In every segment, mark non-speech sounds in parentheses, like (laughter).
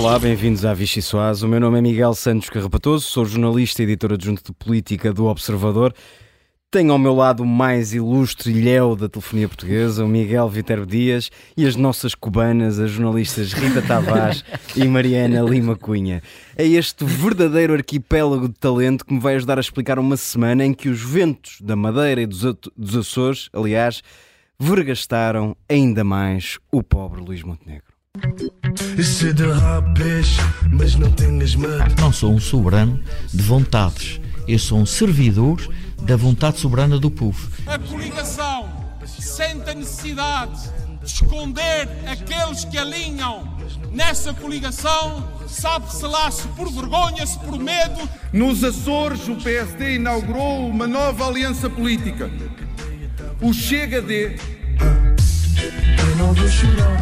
Olá, bem-vindos à Vichy Soaz. O meu nome é Miguel Santos Carrapatoso, sou jornalista e editor adjunto de política do Observador. Tenho ao meu lado o mais ilustre ilhéu da telefonia portuguesa, o Miguel Viterbo Dias, e as nossas cubanas, as jornalistas Rita Tavares e Mariana Lima Cunha. É este verdadeiro arquipélago de talento que me vai ajudar a explicar uma semana em que os ventos da Madeira e dos Açores, aliás, vergastaram ainda mais o pobre Luís Montenegro. Não sou um soberano de vontades, eu sou um servidor da vontade soberana do povo. A coligação sente a necessidade de esconder aqueles que alinham nessa coligação, sabe-se lá se por vergonha, se por medo. Nos Açores, o PSD inaugurou uma nova aliança política. O Chega de. Eu não vou chorar.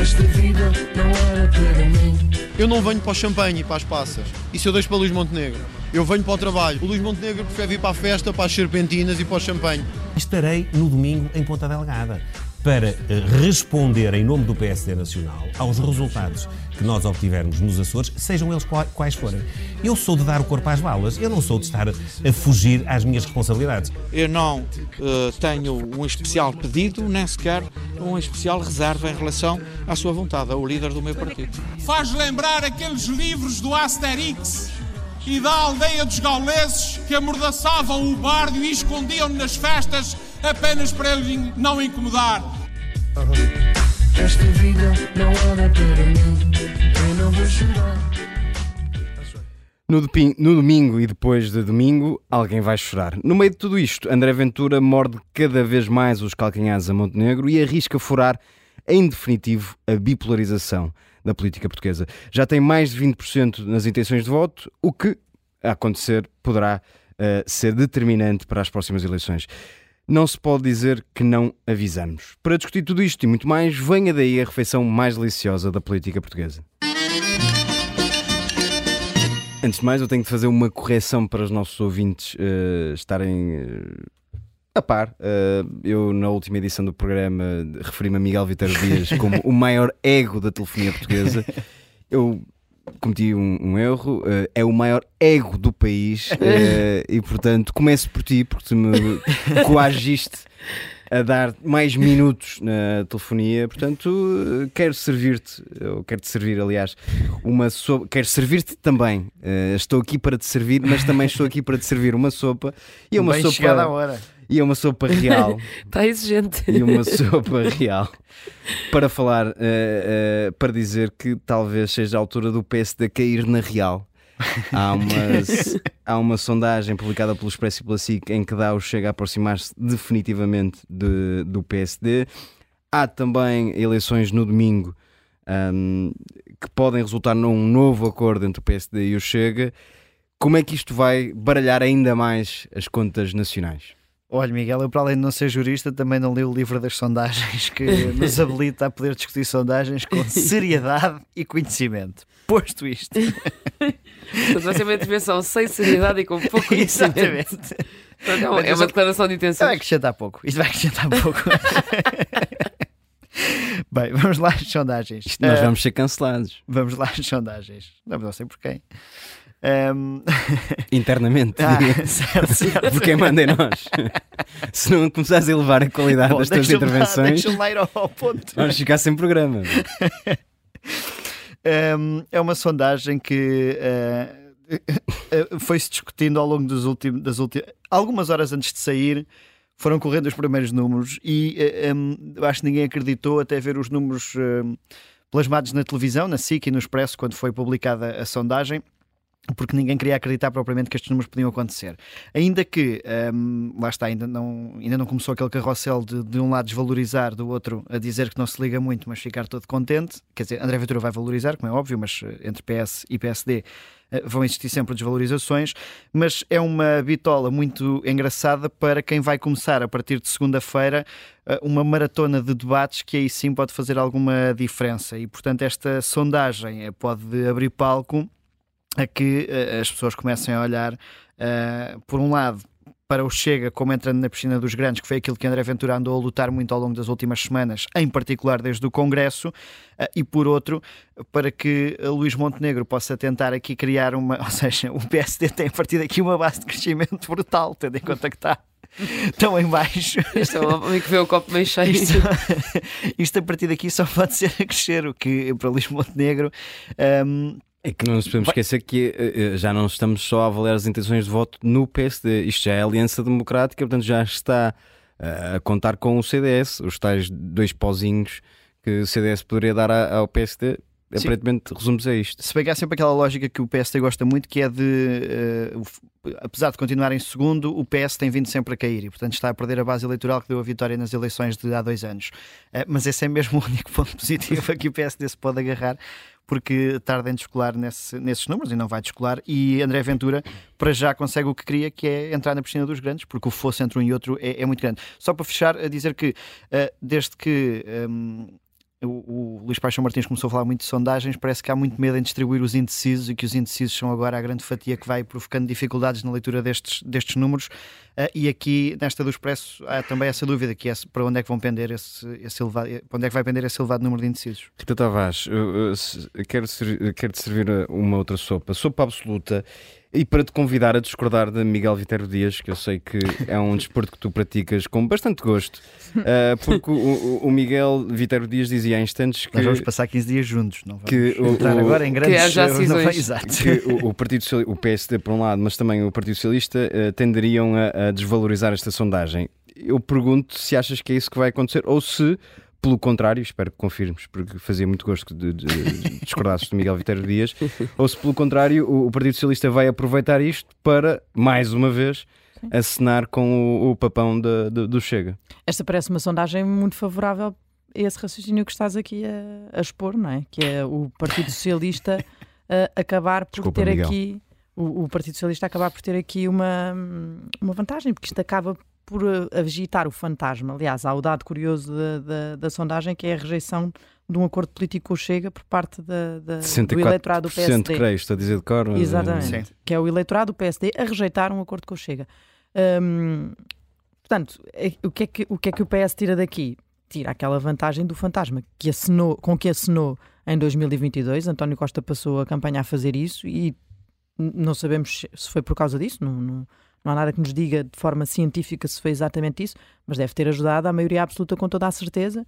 Esta vida não era para mim. Eu não venho para o champanhe e para as passas. Isso eu deixo para o Luís Montenegro. Eu venho para o trabalho. O Luís Montenegro prefere vir para a festa, para as serpentinas e para o champanhe. Estarei no domingo em Ponta Delgada para eh, responder em nome do PSD Nacional aos resultados que nós obtivermos nos Açores, sejam eles quais forem. Eu sou de dar o corpo às balas, eu não sou de estar a fugir às minhas responsabilidades. Eu não uh, tenho um especial pedido, nem sequer uma especial reserva em relação à sua vontade, ao líder do meu partido. Faz lembrar aqueles livros do Asterix e da aldeia dos gauleses que amordaçavam o bardo e escondiam nas festas apenas para ele não incomodar. Esta vida não era para mim, eu não vou chorar. No, no, domingo e depois de domingo, alguém vai chorar. No meio de tudo isto, André Ventura morde cada vez mais os calcanhares a Montenegro e arrisca furar, em definitivo, a bipolarização da política portuguesa. Já tem mais de 20% nas intenções de voto, o que, a acontecer, poderá uh, ser determinante para as próximas eleições não se pode dizer que não avisamos. Para discutir tudo isto e muito mais, venha daí a refeição mais deliciosa da política portuguesa. Antes de mais, eu tenho de fazer uma correção para os nossos ouvintes uh, estarem uh, a par. Uh, eu, na última edição do programa, referi-me a Miguel Vitor Dias (laughs) como o maior ego da telefonia portuguesa. Eu cometi um, um erro, uh, é o maior ego do país uh, (laughs) e, portanto, começo por ti, porque tu me (laughs) coagiste a dar mais minutos na telefonia, portanto, uh, quero servir-te, ou quero-te servir, aliás, uma sopa, quero servir-te também. estou aqui para te servir, mas também estou aqui para te servir uma sopa e uma Bem sopa. Chegada hora e uma sopa real. Está (laughs) exigente. E uma sopa real. Para falar, uh, uh, para dizer que talvez seja a altura do PSD cair na real. Há uma, há uma sondagem publicada pelo Expresso e pela SIC em que dá o Chega a aproximar-se definitivamente de, do PSD. Há também eleições no domingo um, que podem resultar num novo acordo entre o PSD e o Chega. Como é que isto vai baralhar ainda mais as contas nacionais? Olha, Miguel, eu para além de não ser jurista, também não li o livro das sondagens que nos (laughs) habilita a poder discutir sondagens com (laughs) seriedade e conhecimento. Posto isto. (laughs) Portanto, vai ser uma intervenção sem seriedade e com pouco conhecimento. Exatamente. Então, é uma declaração de intenção. Vai acrescentar pouco. Isto vai acrescentar pouco. Bem, vamos lá às sondagens. Isto nós uh, vamos ser cancelados. Vamos lá às sondagens. Não, não sei por quem. Um... (laughs) Internamente, ah, (laughs) certo, certo. porque quem manda é nós. (laughs) Se não começares a elevar a qualidade Bom, das tuas intervenções, lá, lá ao ponto. vamos ficar sem programa. Um, é uma sondagem que uh, foi-se discutindo ao longo dos últimos, das últimas. Algumas horas antes de sair, foram correndo os primeiros números e um, acho que ninguém acreditou até ver os números plasmados na televisão, na SIC e no Expresso, quando foi publicada a sondagem porque ninguém queria acreditar propriamente que estes números podiam acontecer. Ainda que, um, lá está, ainda não, ainda não começou aquele carrossel de, de um lado desvalorizar, do outro a dizer que não se liga muito, mas ficar todo contente. Quer dizer, André Ventura vai valorizar, como é óbvio, mas eh, entre PS e PSD eh, vão existir sempre desvalorizações, mas é uma bitola muito engraçada para quem vai começar a partir de segunda-feira eh, uma maratona de debates que aí sim pode fazer alguma diferença e, portanto, esta sondagem pode abrir palco a que uh, as pessoas comecem a olhar, uh, por um lado, para o Chega como entrando na piscina dos grandes, que foi aquilo que André Ventura andou a lutar muito ao longo das últimas semanas, em particular desde o Congresso, uh, e por outro, para que Luís Montenegro possa tentar aqui criar uma. (laughs) Ou seja, o PSD tem a partir daqui uma base de crescimento brutal, tendo em conta que está (laughs) tão em baixo. Isto é um homem que vê o copo meio cheio. Isto, (laughs) isto, a partir daqui só pode ser a crescer, o que para Luís Montenegro. Um, é que não nos podemos esquecer que uh, já não estamos só a avaliar as intenções de voto no PSD. Isto já é a Aliança Democrática, portanto já está uh, a contar com o CDS, os tais dois pozinhos que o CDS poderia dar ao PSD Sim. aparentemente resumes a isto. Se pegar sempre aquela lógica que o PSD gosta muito, que é de, uh, apesar de continuar em segundo, o PS tem vindo sempre a cair e, portanto, está a perder a base eleitoral que deu a vitória nas eleições de há dois anos. Mas esse é mesmo o único (laughs) ponto positivo a que o PSD se pode agarrar, porque tarda em descolar nesse, nesses números e não vai descolar. E André Ventura, para já, consegue o que queria, que é entrar na piscina dos grandes, porque o fosso entre um e outro é, é muito grande. Só para fechar, a dizer que uh, desde que. Um, o, o Luís Paixão Martins começou a falar muito de sondagens, parece que há muito medo em distribuir os indecisos e que os indecisos são agora a grande fatia que vai provocando dificuldades na leitura destes, destes números. Uh, e aqui, nesta do Expresso, há também essa dúvida que é para onde é que vão pender esse, esse elevado, para onde é que vai pender esse elevado número de indecisos. Rita Tavares, eu, eu, eu quero, quero te servir uma outra sopa. Sopa absoluta e para te convidar a discordar de Miguel Viterbo Dias, que eu sei que é um desporto que tu praticas com bastante gosto, uh, (laughs) porque o, o, Miguel Viterbo Dias dizia há instantes que. Nós vamos passar 15 dias juntos, não vamos que entrar o, agora em grandes que já não vai, exato. Que o, o, Partido Socialista, o PSD, por um lado, mas também o Partido Socialista, uh, tenderiam a, a desvalorizar esta sondagem. Eu pergunto se achas que é isso que vai acontecer ou se pelo contrário, espero que confirmes, porque fazia muito gosto de, de, de discordasses de Miguel Viterbo Dias, (laughs) ou se pelo contrário o, o, Partido Socialista vai aproveitar isto para, mais uma vez, acenar com o, o papão de, de, do Chega. Esta parece uma sondagem muito favorável a esse raciocínio que estás aqui a, a expor, não é? Que é o Partido Socialista (laughs) acabar por Desculpa, ter Miguel. aqui o, o, Partido Socialista acabar por ter aqui uma, uma vantagem, porque isto acaba por eh, agitar o fantasma. Aliás, há o dado curioso da, da, da, sondagem que é a rejeição de um acordo político com o Chega por parte da, da do eleitorado do PSD. creio, estou a dizer de cor. Exatamente. Sim. Que é o eleitorado do PSD a rejeitar um acordo com o Chega. Hum, portanto, é, o que, é que, o que é que o PS tira daqui? Tira aquela vantagem do fantasma que assinou, com que assinou em 2022. António Costa passou a campanha a fazer isso e não sabemos se foi por causa disso, não, não não há nada que nos diga de forma científica se foi exatamente isso, mas deve ter ajudado a maioria absoluta com toda a certeza.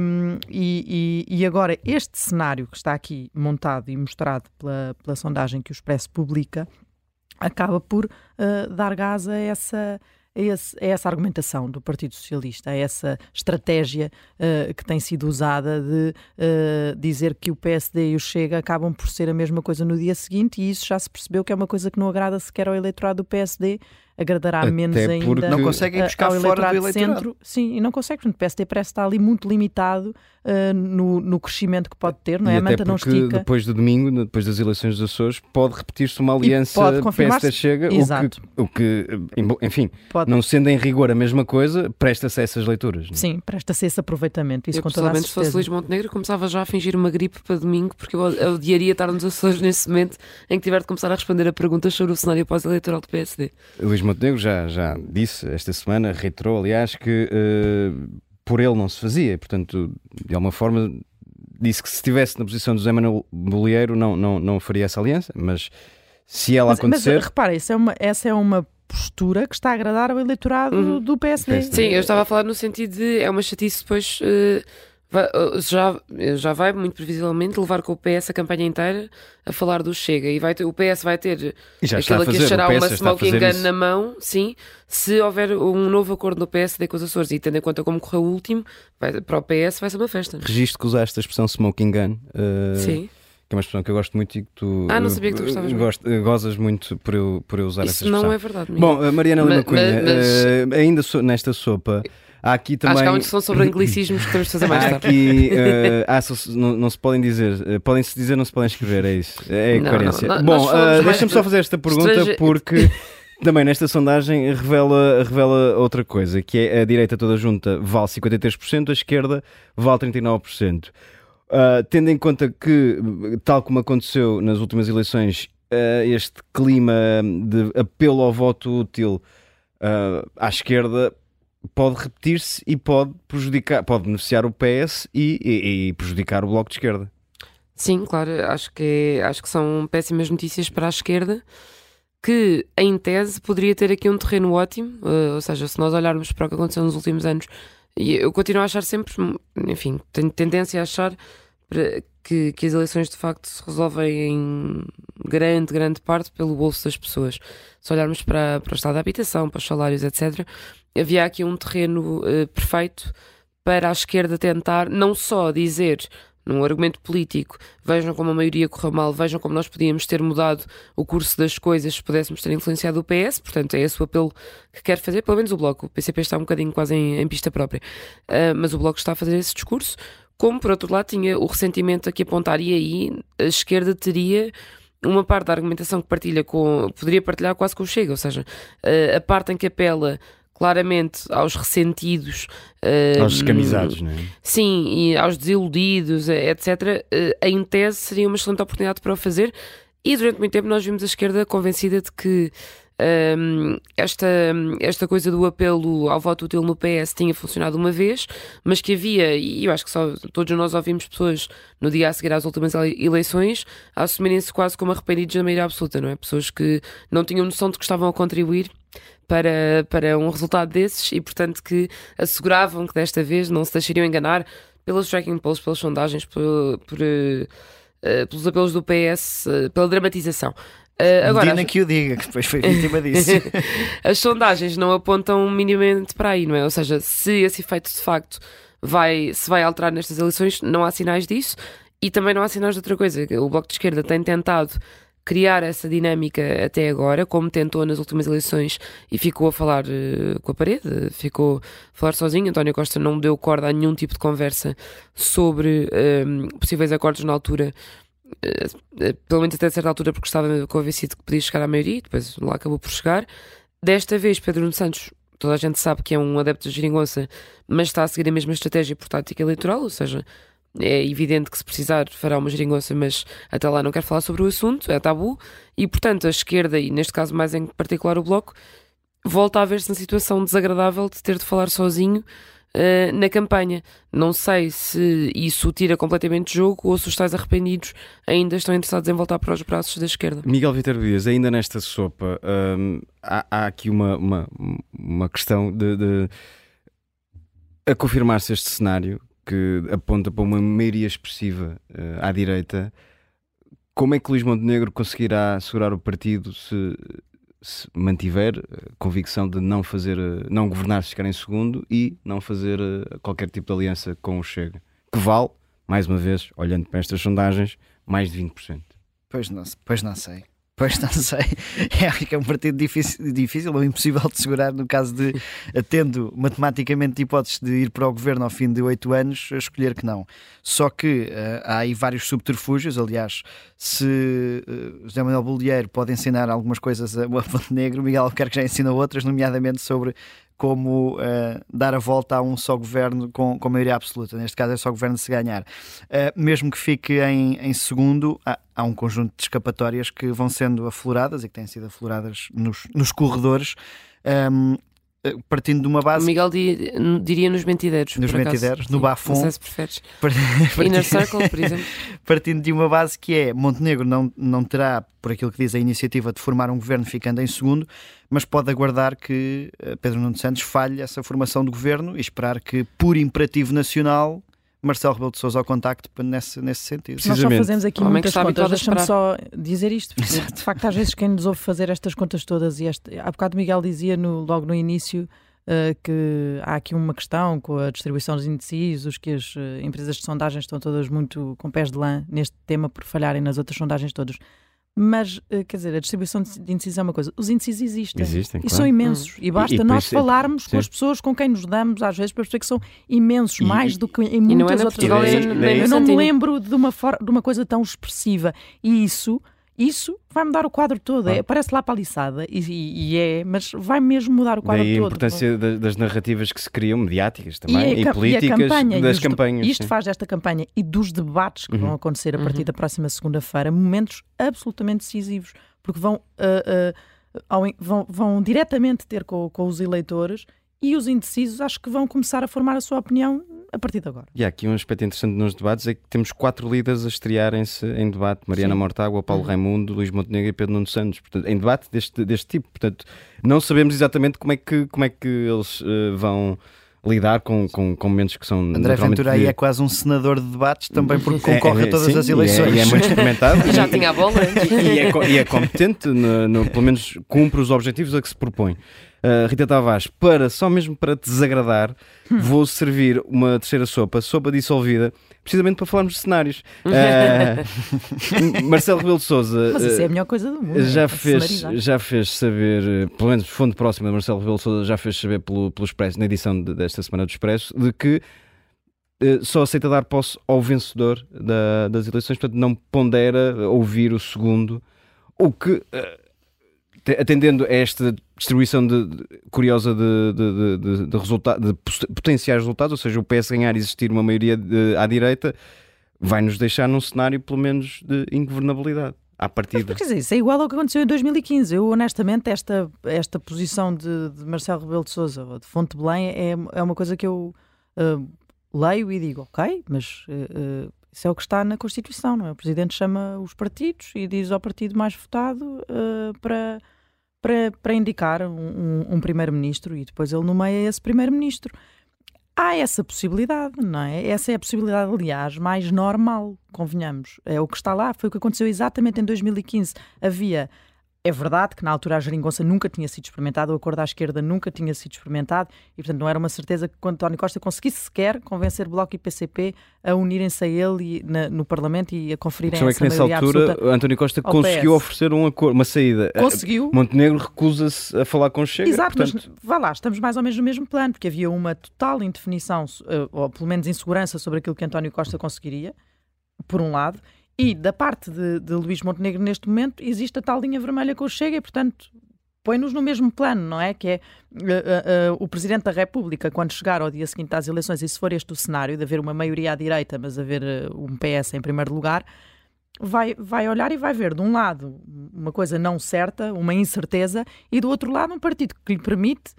Um, e, e, e, agora, este cenário que está aqui montado e mostrado pela, pela sondagem que o Expresso publica acaba por uh, dar gás a essa é, esse, é essa argumentação do Partido Socialista, é essa estratégia uh, que tem sido usada de uh, dizer que o PSD e o Chega acabam por ser a mesma coisa no dia seguinte, e isso já se percebeu que é uma coisa que não agrada sequer ao eleitorado do PSD, agradará Até menos ainda não conseguem buscar ao fora do centro. Sim, e não consegue, porque o PSD parece estar ali muito limitado uh, no, no crescimento que pode ter, não é? E a manta não estica. depois do domingo, depois das eleições dos Açores, pode repetir-se uma aliança PSD-Chega, o que, o que, enfim, pode. não sendo em rigor a mesma coisa, presta-se a essas leituras. Não? É? Sim, presta-se esse aproveitamento, isso eu, com toda a certeza. se fosse Luís Montenegro, começava já a fingir uma gripe para domingo, porque eu odiaria estar nos Açores nesse momento em que tiver de começar a responder a perguntas sobre o cenário pós-eleitoral do PSD. Luís Montenegro já, já já disse esta semana, reiterou, aliás, que uh, por ele não se fazia. Portanto, de alguma forma, disse que se estivesse na posição do Zé Manuel Bolieiro não, não, não faria essa aliança, mas se ela mas, acontecer. Mas repara, é uma, essa é uma postura que está a agradar ao eleitorado uhum. do PSD. PSD. Sim, eu estava a falar no sentido de é uma chatice depois. Uh já, já vai, muito previsivelmente, levar com o PS a campanha inteira a falar do Chega. E vai ter, o PS vai ter aquilo que achará uma smoking gun isso. na mão, sim, se houver um novo acordo no PSD com os Açores. E tendo em conta como correu o último, vai, para o PS vai ser uma festa. Registro que usaste a expressão smoking gun. Uh... Sim que é uma expressão que eu gosto muito e que tu, ah, não sabia que tu gostavas gost, gozas muito por eu, por eu usar Isso essa expressão. não é verdade. Miguel. Bom, Mariana Lima Cunha, mas... uh, ainda so, nesta sopa, Há aqui também... Acho que há uma discussão sobre anglicismos que temos de fazer mais tarde. Aqui, uh, (laughs) ah, não, não, se podem dizer, uh, podem-se dizer, não se podem escrever, é isso. É a não, coerência. Não, Bom, uh, deixa-me só fazer esta pergunta porque (laughs) também nesta sondagem revela, revela outra coisa, que é a direita toda junta vale 53%, a esquerda vale 39%. Uh, tendo em conta que, tal como aconteceu nas últimas eleições, uh, este clima de apelo ao voto útil uh, à esquerda pode repetir-se e pode prejudicar, pode beneficiar o PS e, e, e, prejudicar o Bloco de Esquerda. Sim, claro, acho que, acho que são péssimas notícias para a esquerda, que em tese poderia ter aqui um terreno ótimo, uh, ou seja, se nós olharmos para o que aconteceu nos últimos anos, e eu continuo a achar sempre, enfim, tenho tendência a achar que, que as eleições de facto se resolvem em grande, grande parte pelo bolso das pessoas. Se olharmos para, para o estado da habitação, para os salários, etc., havia aqui um terreno uh, perfeito para a esquerda tentar não só dizer num argumento político, vejam como a maioria correu mal, vejam como nós podíamos ter mudado o curso das coisas se pudéssemos ter influenciado o PS, portanto é esse o apelo que quer fazer, pelo menos o Bloco. O PCP está um bocadinho quase em, em pista própria, uh, mas o Bloco está a fazer esse discurso, como por outro lado tinha o ressentimento a que apontar, e aí a esquerda teria uma parte da argumentação que partilha com, poderia partilhar quase com o Chega, ou seja, uh, a parte em que apela claramente aos ressentidos, uh, aos descamisados, não é? Sim, e aos desiludidos, eh, etc. Em tese seria uma excelente oportunidade para o fazer. E durante muito tempo nós vimos a esquerda convencida de que um, esta, esta coisa do apelo ao voto útil no PS tinha funcionado uma vez, mas que havia, e eu acho que só todos nós ouvimos pessoas no dia a seguir às últimas eleições assumirem-se quase como arrependidos da maioria absoluta, não é? Pessoas que não tinham noção de que estavam a contribuir para, para um resultado desses e, portanto, que asseguravam que desta vez não se deixariam enganar pelos tracking polls, pelas sondagens, por, por uh, pelos apelos do PS, uh, pela dramatização. Uh, agora, Medina que o diga, que depois foi (laughs) vítima disso. (laughs) as sondagens não apontam minimamente para aí, não é? Ou seja, se esse efeito de facto vai, se vai alterar nestas eleições, não há sinais disso. E também não há sinais de outra coisa. O Bloco de Esquerda tem tentado criar essa dinâmica até agora, como tentou nas últimas eleições e ficou a falar uh, com a parede, ficou a falar sozinho. António Costa não deu corda a nenhum tipo de conversa sobre um, possíveis acordos na altura pelo menos até certa altura, porque estava convencido que podia chegar à maioria, depois lá acabou por chegar. Desta vez, Pedro Nuno Santos, toda a gente sabe que é um adepto da geringonça, mas está a seguir a mesma estratégia por tática eleitoral, ou seja, é evidente que se precisar fará uma geringonça, mas até lá não quer falar sobre o assunto, é tabu, e portanto a esquerda, e neste caso mais em particular o Bloco, volta a ver-se na situação desagradável de ter de falar sozinho uh, na campanha. Não sei se isso tira completamente de jogo ou se os tais arrependidos ainda estão interessados em voltar para os braços da esquerda. Miguel Vitor Dias, ainda nesta sopa, um, há, há, aqui uma, uma, uma questão de, de a confirmar-se este cenário que aponta para uma maioria expressiva uh, à direita. Como é que Luís Montenegro conseguirá segurar o partido se se mantiver a eh, convicção de não fazer, eh, não governar se ficar em segundo e não fazer eh, qualquer tipo de aliança com o Chega, que vale, mais uma vez, olhando para estas sondagens, mais de 20%. Pois não, pois não sei. Pois não sei. (laughs) É, que é um partido difícil, difícil ou impossível de segurar no caso de, tendo matematicamente hipóteses de ir para o governo ao fim de oito anos, escolher que não. Só que uh, há aí vários subterfúgios. Aliás, se uh, José Manuel Bolieiro pode ensinar algumas coisas a, a Negro, Miguel Albuquerque já ensina outras, nomeadamente sobre como uh, dar a volta a um só governo com, com maioria absoluta. Neste caso é só governo se ganhar. Uh, mesmo que fique em, em segundo, há, há, um conjunto de escapatórias que vão sendo afloradas e que têm sido afloradas nos, nos corredores. Um, ehm, eh, partindo de uma base. O Miguel diria nos mentideiros. Nos mentideiros, no Bafon. Não sei se preferes. (laughs) Inner Circle, por exemplo. (laughs) Partindo de uma base que é Montenegro não, não terá, por aquilo que diz a iniciativa, de formar um governo ficando em segundo, mas pode aguardar que eh, Pedro Nuno Santos falhe essa formação de governo e esperar que, por imperativo nacional, Marcelo Rebelo de Sousa ao contacto nesse, nesse sentido. Nós só fazemos aqui muitas contas, deixa-me só dizer isto, porque de facto às vezes quem nos ouve fazer estas contas todas e este, há bocado Miguel dizia no, logo no início uh, que há aqui uma questão com a distribuição dos indecisos, que as uh, empresas de sondagens estão todas muito com pés de lã neste tema por falharem nas outras sondagens todas. Mas, eh, quer dizer, a distribuição de índices é uma coisa. Os índices existem. Existem, E são imensos. E basta e, e nós falarmos com as pessoas com quem nos damos, às vezes, para perceber que são imensos, e, mais do que em muitas é outras vezes. Eu não me lembro de uma, for, de uma coisa tão expressiva. E isso isso vai mudar o quadro todo. É, parece lá paliçada e, e, é, mas vai mesmo mudar o quadro Daí todo. a importância das, das narrativas que se criam, mediáticas também, e, a, e políticas e campanha, das isto, campanhas. Isto sim. faz desta campanha e dos debates que uhum. vão acontecer a partir uhum. da próxima segunda-feira momentos absolutamente decisivos, porque vão. Uh, uh, ao, vão, vão diretamente ter com, com os eleitores e os indecisos acho que vão começar a formar a sua opinião a partir de agora. E há aqui um aspecto interessante nos debates é que temos quatro líderes a estrearem-se em debate: Mariana Sim. Mortágua, Paulo uhum. Raimundo, Luís Montenegro e Pedro Nuno Santos. Portanto, em debate deste, deste tipo. Portanto, não sabemos exatamente como é que, como é que eles uh, vão lidar com, com, com momentos que são. André Ventura aí é quase um senador de debates também porque concorre (laughs) é, é, a todas sim, as eleições. E é, e é muito experimentado. (laughs) Já tinha a bola. E, é, e é competente, no, no, pelo menos cumpre os objetivos a que se propõe. Uh, Rita Tavares, para, só mesmo para te desagradar, hum. vou servir uma terceira sopa, sopa dissolvida, precisamente para falarmos de cenários. Uh, (laughs) Marcelo Rebelo de Souza. Mas isso é a melhor coisa do mundo. Já, é fez, já fez saber, pelo menos fundo próximo de Marcelo Rebelo de Souza, já fez saber pelo, pelo Expresso, na edição de, desta semana do Expresso, de que só aceita dar posse ao vencedor da, das eleições, portanto não pondera ouvir o segundo, o que atendendo a esta distribuição de, de, curiosa de, de, de, resulta de potenciais resultados, ou seja, o PS ganhar e existir uma maioria à direita, vai nos deixar num cenário, pelo menos, de ingovernabilidade. À partida. Mas, quer dizer, isso é igual ao que aconteceu em 2015. Eu, honestamente, esta, esta posição de, Marcelo Rebelo de Souza ou de Fonte Belém é, é uma coisa que eu uh, leio e digo, ok, mas uh, isso é o que está na Constituição, não é? O Presidente chama os partidos e diz ao partido mais votado para para, para indicar um, um primeiro-ministro e depois ele nomeia esse primeiro-ministro. Há essa possibilidade, não é? Essa é a possibilidade, aliás, mais normal, convenhamos. É o que está lá, foi o que aconteceu exatamente em 2015. Havia é verdade que na altura a geringonça nunca tinha sido experimentada, o acordo à esquerda nunca tinha sido experimentado e, portanto, não era uma certeza que quando António Costa conseguisse sequer convencer Bloco e PCP a unirem-se a ele e, na, no Parlamento e a conferirem essa é que nessa altura António Costa conseguiu oferecer um acordo, uma saída. Conseguiu. Montenegro recusa-se a falar com o Chega. Exato, portanto... mas vá lá, estamos mais ou menos no mesmo plano, porque havia uma total indefinição, eh, ou pelo menos insegurança sobre aquilo que António Costa conseguiria, por um lado, e da parte de, de Luís Montenegro, neste momento, existe a tal linha vermelha com o Chega e, portanto, põe-nos no mesmo plano, não é? Que é uh, uh, uh, o Presidente da República, quando chegar ao dia seguinte às eleições, e se for este o cenário, de haver uma maioria à direita, mas haver um PS em primeiro lugar, vai, vai olhar e vai ver, de um lado, uma coisa não certa, uma incerteza, e do outro lado, um partido que lhe permite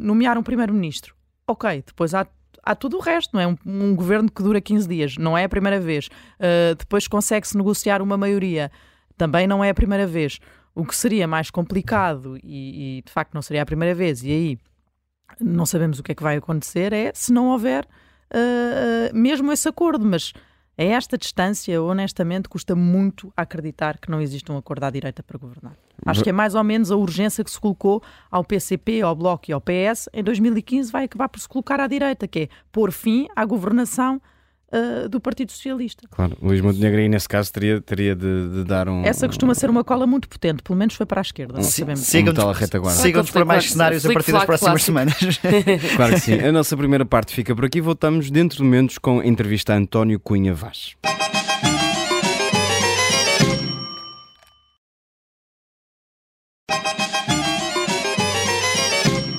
nomear um Primeiro-Ministro. Ok, depois há há tudo o resto, não é? Um, um, governo que dura 15 dias, não é a primeira vez. Uh, depois consegue-se negociar uma maioria, também não é a primeira vez. O que seria mais complicado e, e, de facto não seria a primeira vez, e aí não sabemos o que é que vai acontecer, é se não houver uh, mesmo esse acordo, mas a esta distância, honestamente, custa muito acreditar que não existe um acordo à direita para governar. Acho que é mais ou menos a urgência que se colocou ao PCP, ao Bloco e ao PS em 2015 vai acabar por se colocar à direita, que é pôr fim à governação uh, do Partido Socialista. Claro, Luís Montenegro aí nesse caso teria, teria de, de, dar um... Essa costuma ser uma cola muito potente, pelo menos foi para a esquerda, um. Sigam-nos sigam para mais cenários a partir das próximas semanas. (laughs) claro que sim. A nossa primeira parte fica por aqui, voltamos dentro de momentos com a entrevista a António Cunha Vaz.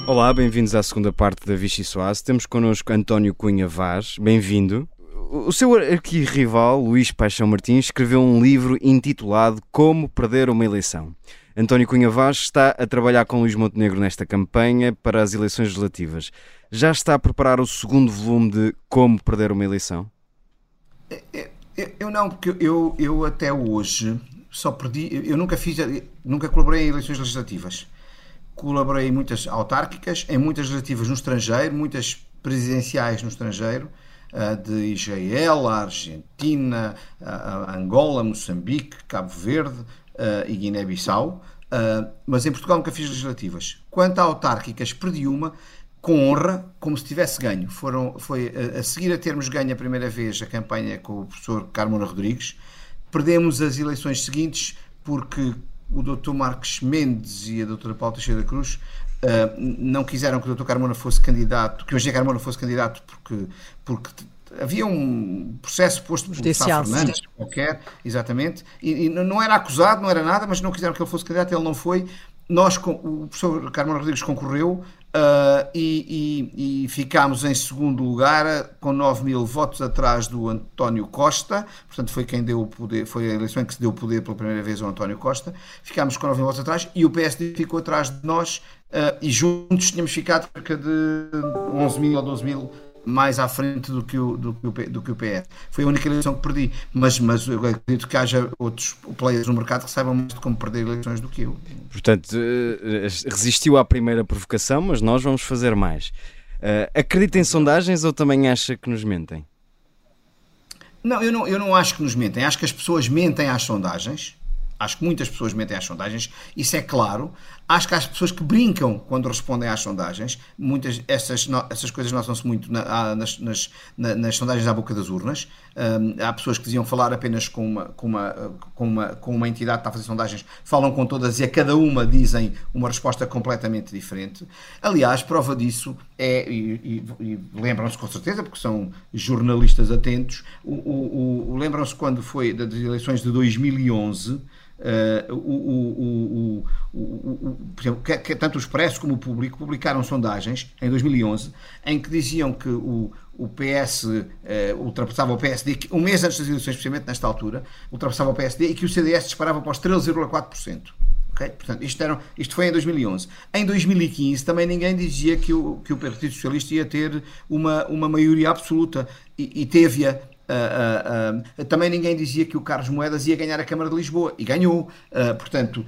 Olá, bem-vindos à segunda parte da Vichy Soase. Temos connosco António Cunha Vaz. Bem-vindo. O seu arquirrival, Luís Paixão Martins, escreveu um livro intitulado Como Perder uma Eleição. António Cunha Vaz está a trabalhar com Luís Montenegro nesta campanha para as eleições legislativas. Já está a preparar o segundo volume de Como Perder uma Eleição? Eu não, porque eu, eu até hoje só perdi. Eu nunca fiz, nunca colaborei em eleições legislativas. Colaborei em muitas autárquicas, em muitas legislativas no estrangeiro, muitas presidenciais no estrangeiro de Israel, Argentina, a Angola, Moçambique, Cabo Verde e Guiné-Bissau, mas em Portugal nunca fiz legislativas. Quanto a autárquicas, perdi uma com honra, como se tivesse ganho. Foram, foi a, seguir a termos ganho a primeira vez a campanha com o professor Carmona Rodrigues, perdemos as eleições seguintes porque o Dr. Marques Mendes e a Dra. Paula Teixeira Cruz Uh, não quiseram que o Dr. Carmona fosse candidato, que o Engenheiro Carmona fosse candidato porque, porque havia um processo posto por Sá Fernandes, qualquer, exatamente, e, e, não era acusado, não era nada, mas não quiseram que ele fosse candidato, ele não foi. Nós, o professor Carmona Rodrigues concorreu, Uh, e, e, e, ficámos em segundo lugar com 9 mil votos atrás do António Costa, portanto foi quem deu o poder, foi a eleição em que se deu o poder pela primeira vez ao António Costa, ficámos com 9 mil votos atrás e o PSD ficou atrás de nós uh, e juntos tínhamos ficado cerca de 11 mil ou 12 mil mais à frente do que o, do, do que o PS. Foi a única eleição que perdi, mas, mas eu acredito que haja outros players no mercado que saibam mais de como perder eleições do que eu. Portanto, eh, resistiu à primeira provocação, mas nós vamos fazer mais. Uh, acredita em sondagens ou também acha que nos mentem? Não eu, não, eu não acho que nos mentem. Acho que as pessoas mentem às sondagens. Acho que muitas pessoas mentem às sondagens, isso é claro. Acho que há as pessoas que brincam quando respondem às sondagens. Muitas essas, essas coisas notam-se muito na, nas, nas, nas, sondagens à boca das urnas. Um, há pessoas que diziam falar apenas com uma, com, uma, com, uma, com uma entidade que está a fazer sondagens, falam com todas e a cada uma dizem uma resposta completamente diferente. Aliás, prova disso é, e, e, e lembram-se com certeza, porque são jornalistas atentos, o, o, o lembram-se quando foi das eleições de 2011 O, tanto o Expresso como o Público publicaram sondagens em 2011 em que diziam que o, PS uh, ultrapassava o PSD, um mês antes das eleições, especialmente nesta altura, ultrapassava o PSD e que o CDS disparava para os 13,4%. Okay? Portanto, isto, era, isto foi em 2011. Em 2015 também ninguém dizia que o, que o Partido Socialista ia ter uma, uma maioria absoluta e, e teve-a Uh, uh, uh, também ninguém dizia que o Carlos Moedas ia ganhar a Câmara de Lisboa e ganhou. portanto,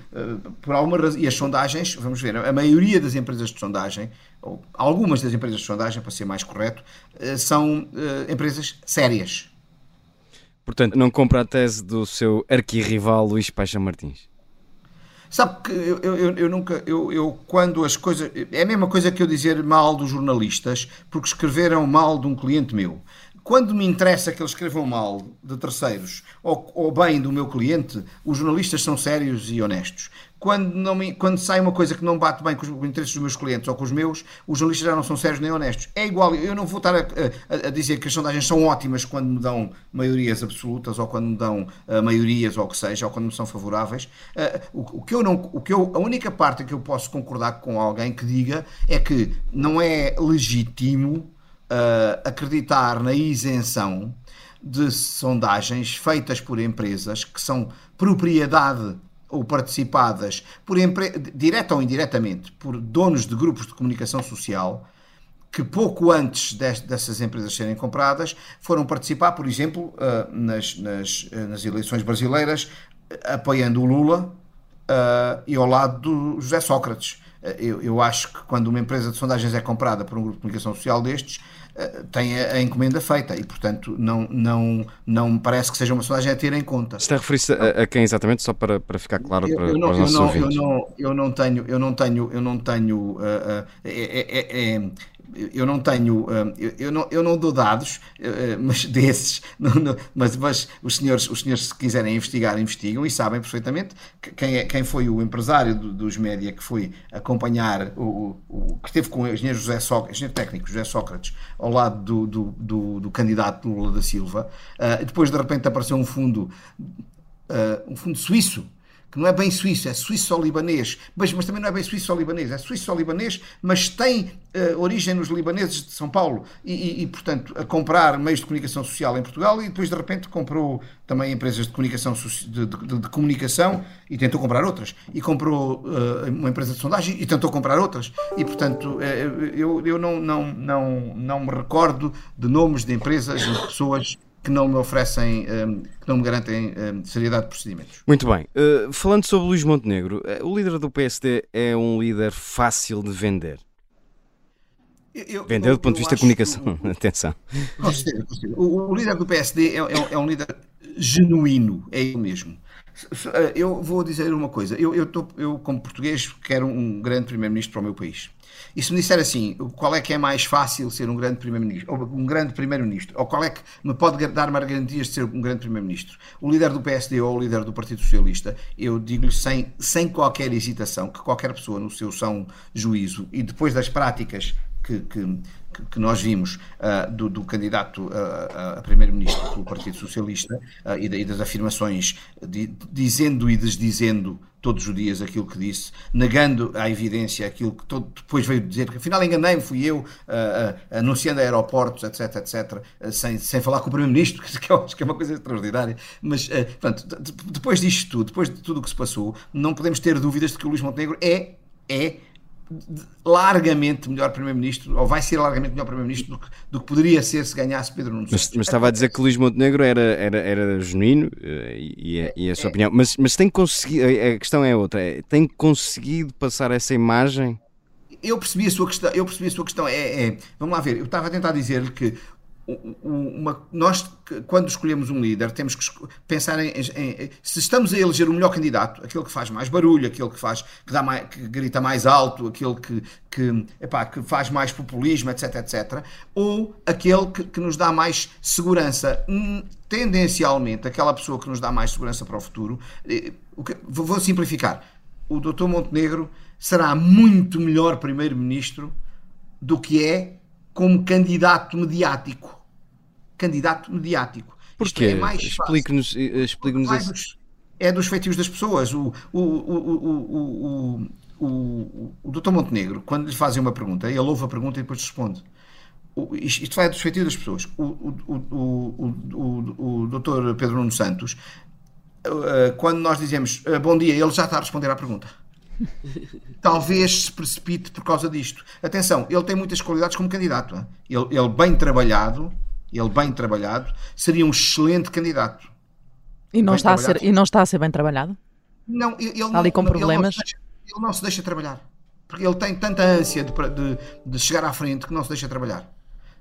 por alguma razão. E as sondagens, vamos ver, a maioria das empresas de sondagem, ou algumas das empresas de sondagem, para ser mais correto, são empresas sérias. Portanto, não compra a tese do seu arquirrival Luís Paixão Martins. Sabe que eu, eu, eu nunca, eu, eu, quando as coisas. É a mesma coisa que eu dizer mal dos jornalistas porque escreveram mal de um cliente meu quando me interessa que eles escrevam mal de terceiros ou, ou, bem do meu cliente, os jornalistas são sérios e honestos. Quando, não me, quando sai uma coisa que não bate bem com os interesses dos meus clientes ou com os meus, os jornalistas já não são sérios nem honestos. É igual, eu não vou estar a, a, a dizer que as sondagens são ótimas quando me dão maiorias absolutas ou quando me dão uh, maiorias ou o que seja, ou quando me são favoráveis. Uh, o, o, que eu não, o que eu, a única parte que eu posso concordar com alguém que diga é que não é legítimo uh, acreditar na isenção de sondagens feitas por empresas que são propriedade ou participadas por empre... direta ou indiretamente por donos de grupos de comunicação social que pouco antes dessas empresas serem compradas foram participar, por exemplo, uh, nas, nas, nas, eleições brasileiras, apoiando o Lula e ao lado do José Sócrates. Eu, eu, acho que quando uma empresa de sondagens é comprada por um grupo de comunicação social destes, eh, tem a, a, encomenda feita e, portanto, não, não, não me parece que seja uma sondagem a ter em conta. Está a referir-se a, a, quem exatamente, só para, para ficar claro eu, para, eu não, para os nossos eu não, eu não, eu não tenho, eu não tenho, eu não tenho uh, uh, é, é, é, eu não tenho, hum, eu não, eu não dou dados, eh, mas (laughs) desses, mas, mas os, senhores, os senhores, se quiserem investigar, investigam e sabem perfeitamente quem, é, quem foi o empresário dos média que foi acompanhar, o, o que esteve com o engenheiro José Sócrates, engenheiro técnico José Sócrates, ao lado do, do, do, do candidato Lula da Silva, uh, depois de repente apareceu um fundo, um fundo suíço que não é bem suíço, é suíço-libanês, mas, mas também não é bem suíço-libanês, é suíço-libanês, mas tem uh, origem nos libaneses de São Paulo e, e, e, portanto, a comprar meios de comunicação social em Portugal e depois, de repente, comprou também empresas de comunicação, de, de, de comunicação e tentou comprar outras. E comprou uh, uma empresa de sondagem e tentou comprar outras. E, portanto, uh, eu, eu não, não, não, não me recordo de nomes de empresas, de pessoas que não me oferecem, um, que não me garantem um, seriedade de procedimentos. Muito bem. Uh, falando sobre Luís Montenegro, uh, o líder do PSD é um líder fácil de vender? Eu, vender eu, do ponto de vista da comunicação, que, (laughs) atenção. Com certeza, com certeza. O, o, líder do PSD é, é, é, um líder genuíno, é ele mesmo. Eh, eu vou dizer uma coisa, eu, eu, tô, eu como português quero um grande primeiro-ministro para o meu país. E se me disser assim, qual é que é mais fácil ser um grande primeiro-ministro, ou um grande primeiro-ministro, ou qual é que me pode dar mais garantias de ser um grande primeiro-ministro, o líder do PSD ou o líder do Partido Socialista, eu digo-lhe sem, sem qualquer hesitação que qualquer pessoa no seu são juízo e depois das práticas que, que, que, nós vimos uh, do, do, candidato a, a primeiro-ministro do Partido Socialista uh, e, e, das afirmações de, dizendo e desdizendo todos os dias aquilo que disse, negando a evidência aquilo que todo, depois veio dizer que afinal enganei-me, fui eu, uh, uh, anunciando aeroportos, etc, etc, uh, sem, sem falar com o Primeiro-Ministro, (laughs) que acho que é uma coisa extraordinária. Mas, portanto, depois disto tudo, depois de tudo o que se passou, não podemos ter dúvidas de que o Luís Montenegro é, é largamente melhor Primeiro-Ministro, ou vai ser largamente melhor Primeiro-Ministro do que, do que poderia ser se ganhasse Pedro Nuno Mas, mas estava a dizer que Luís Montenegro era, era, era genuíno eh, e, é, e é a sua é. opinião, mas, mas tem conseguido, a questão é outra, é, tem conseguido passar essa imagem? Eu percebi a sua questão, eu percebi a sua questão, é, é vamos lá ver, eu estava a tentar dizer-lhe que uma, nós, quando escolhemos um líder, temos que pensar em, em, se estamos a eleger o melhor candidato, aquele que faz mais barulho, aquele que faz que, dá mais, que grita mais alto, aquele que, que, epá, que faz mais populismo, etc, etc, ou aquele que, que nos dá mais segurança. Hum, tendencialmente, aquela pessoa que nos dá mais segurança para o futuro, eh, vou simplificar, o Dr. Montenegro será muito melhor primeiro-ministro do que é como candidato mediático candidato mediático. Porquê? É mais Explique-nos explique isso. É dos feitios das pessoas. O, o, o, o, o, o Dr. Montenegro, quando lhe fazem uma pergunta, ele ouve a pergunta e depois responde. Isto vai dos feitios das pessoas. O, o, o, o, o Dr. Pedro Nuno Santos, quando nós dizemos bom dia, ele já está a responder à pergunta. Talvez se precipite por causa disto. Atenção, ele tem muitas qualidades como candidato. Ele, ele bem trabalhado, ele bem trabalhado, seria um excelente candidato. E não, está a, ser, e não está a ser bem trabalhado? Não, ele, está ali com problemas? Ele não, deixa, ele não, se deixa trabalhar. Porque ele tem tanta ânsia de, de, de chegar à frente que não se deixa trabalhar.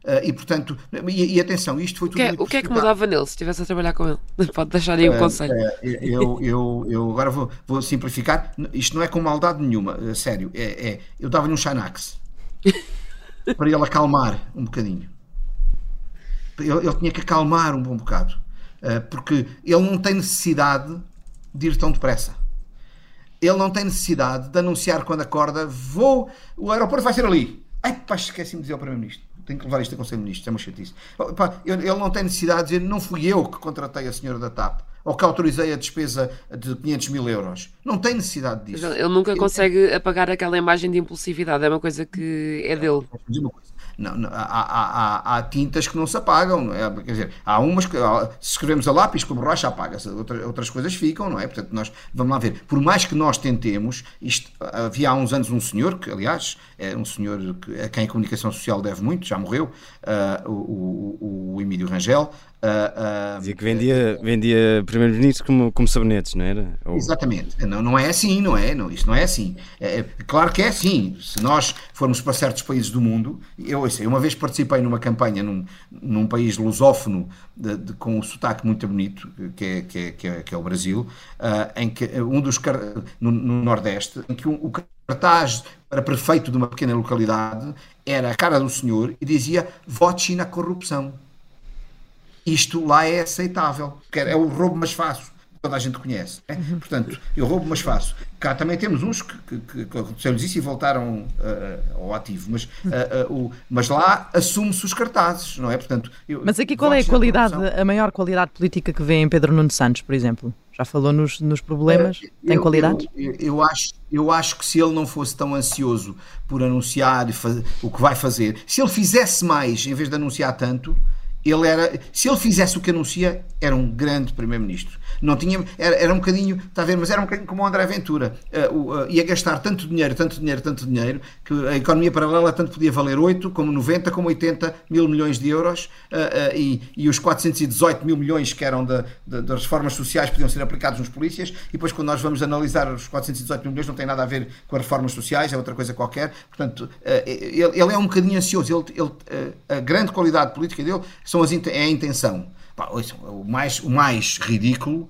Uh, e portanto, e, e, atenção, isto foi tudo. Que, é- o que é que mudava nele se estivesse a trabalhar com ele? (laughs) Pode deixar aí o uh, conselho. Uh, eu, eu, eu agora vou, vou simplificar. Isto não é com maldade nenhuma, sério. É, é eu dava-lhe um Xanax (laughs) para ele acalmar um bocadinho ele, ele tinha que acalmar um bom bocado, porque ele não tem necessidade de ir tão depressa. Ele não tem necessidade de anunciar quando acorda: vou, o aeroporto vai ser ali. Ai, pá, esqueci-me de dizer ao Primeiro-Ministro. Tenho que levar isto a Conselho de Ministros, é uma chatice. Pá, ele não tem necessidade de dizer: não fui eu que contratei a senhora da TAP ou que autorizei a despesa de 500 mil euros. Não tem necessidade disso. Ele nunca ele consegue tem... apagar aquela imagem de impulsividade, é uma coisa que é dele. Não, não, há, há, há, tintas que não se apagam, não é? Quer dizer, há umas que, se escrevemos a lápis com borracha apaga-se, outras, outras coisas ficam, não é? Portanto, nós, vamos lá ver, por mais que nós tentemos, isto, havia há uns anos um senhor, que aliás é um senhor que, a quem a comunicação social deve muito, já morreu, uh, o, o, o Emílio Rangel, Uh, uh, Dizia que vendia, vendia primeiro-ministro como, como sabonetes, não era? Ou... Exatamente. Não, não é assim, não é? Não, isso não é assim. É, é, claro que é assim. Se nós formos para certos países do mundo, eu, eu uma vez participei numa campanha num, num país lusófono de, de, com um sotaque muito bonito, que é, que é, que é, que é o Brasil, uh, em que um dos no, no Nordeste, em que um, o cartaz para prefeito de uma pequena localidade era a cara do senhor e dizia vote na corrupção isto lá é aceitável. É o roubo mais fácil. Toda a gente conhece. Né? Uhum. Portanto, eu roubo, mas faço. Cá também temos uns que, que, que aconteceu-lhes isso e voltaram uh, ao ativo. Mas, uh, uh, o, mas lá assume-se os cartazes, não é? Portanto, eu, mas aqui qual é a qualidade, a maior qualidade política que vê em Pedro Nuno Santos, por exemplo? Já falou nos, nos problemas? Tem qualidade? Eu, eu, acho, eu acho que se ele não fosse tão ansioso por anunciar o que vai fazer, se ele fizesse mais em vez de anunciar tanto, ele era, se ele fizesse o que anuncia, era um grande primeiro-ministro. Não tinha, era, era um bocadinho, está a ver, mas era um bocadinho como o André Ventura. Uh, uh, ia gastar tanto dinheiro, tanto dinheiro, tanto dinheiro, que a economia paralela tanto podia valer 8, como 90, como 80 mil milhões de euros, uh, e, e, os 418 mil milhões que eram da, das reformas sociais podiam ser aplicados nos polícias, e depois quando nós vamos analisar os 418 mil milhões, não tem nada a ver com as reformas sociais, é outra coisa qualquer. Portanto, ele, ele, é um bocadinho ansioso. Ele, ele, a grande qualidade política dele são as, é a intenção. Pá, o, mais, o mais ridículo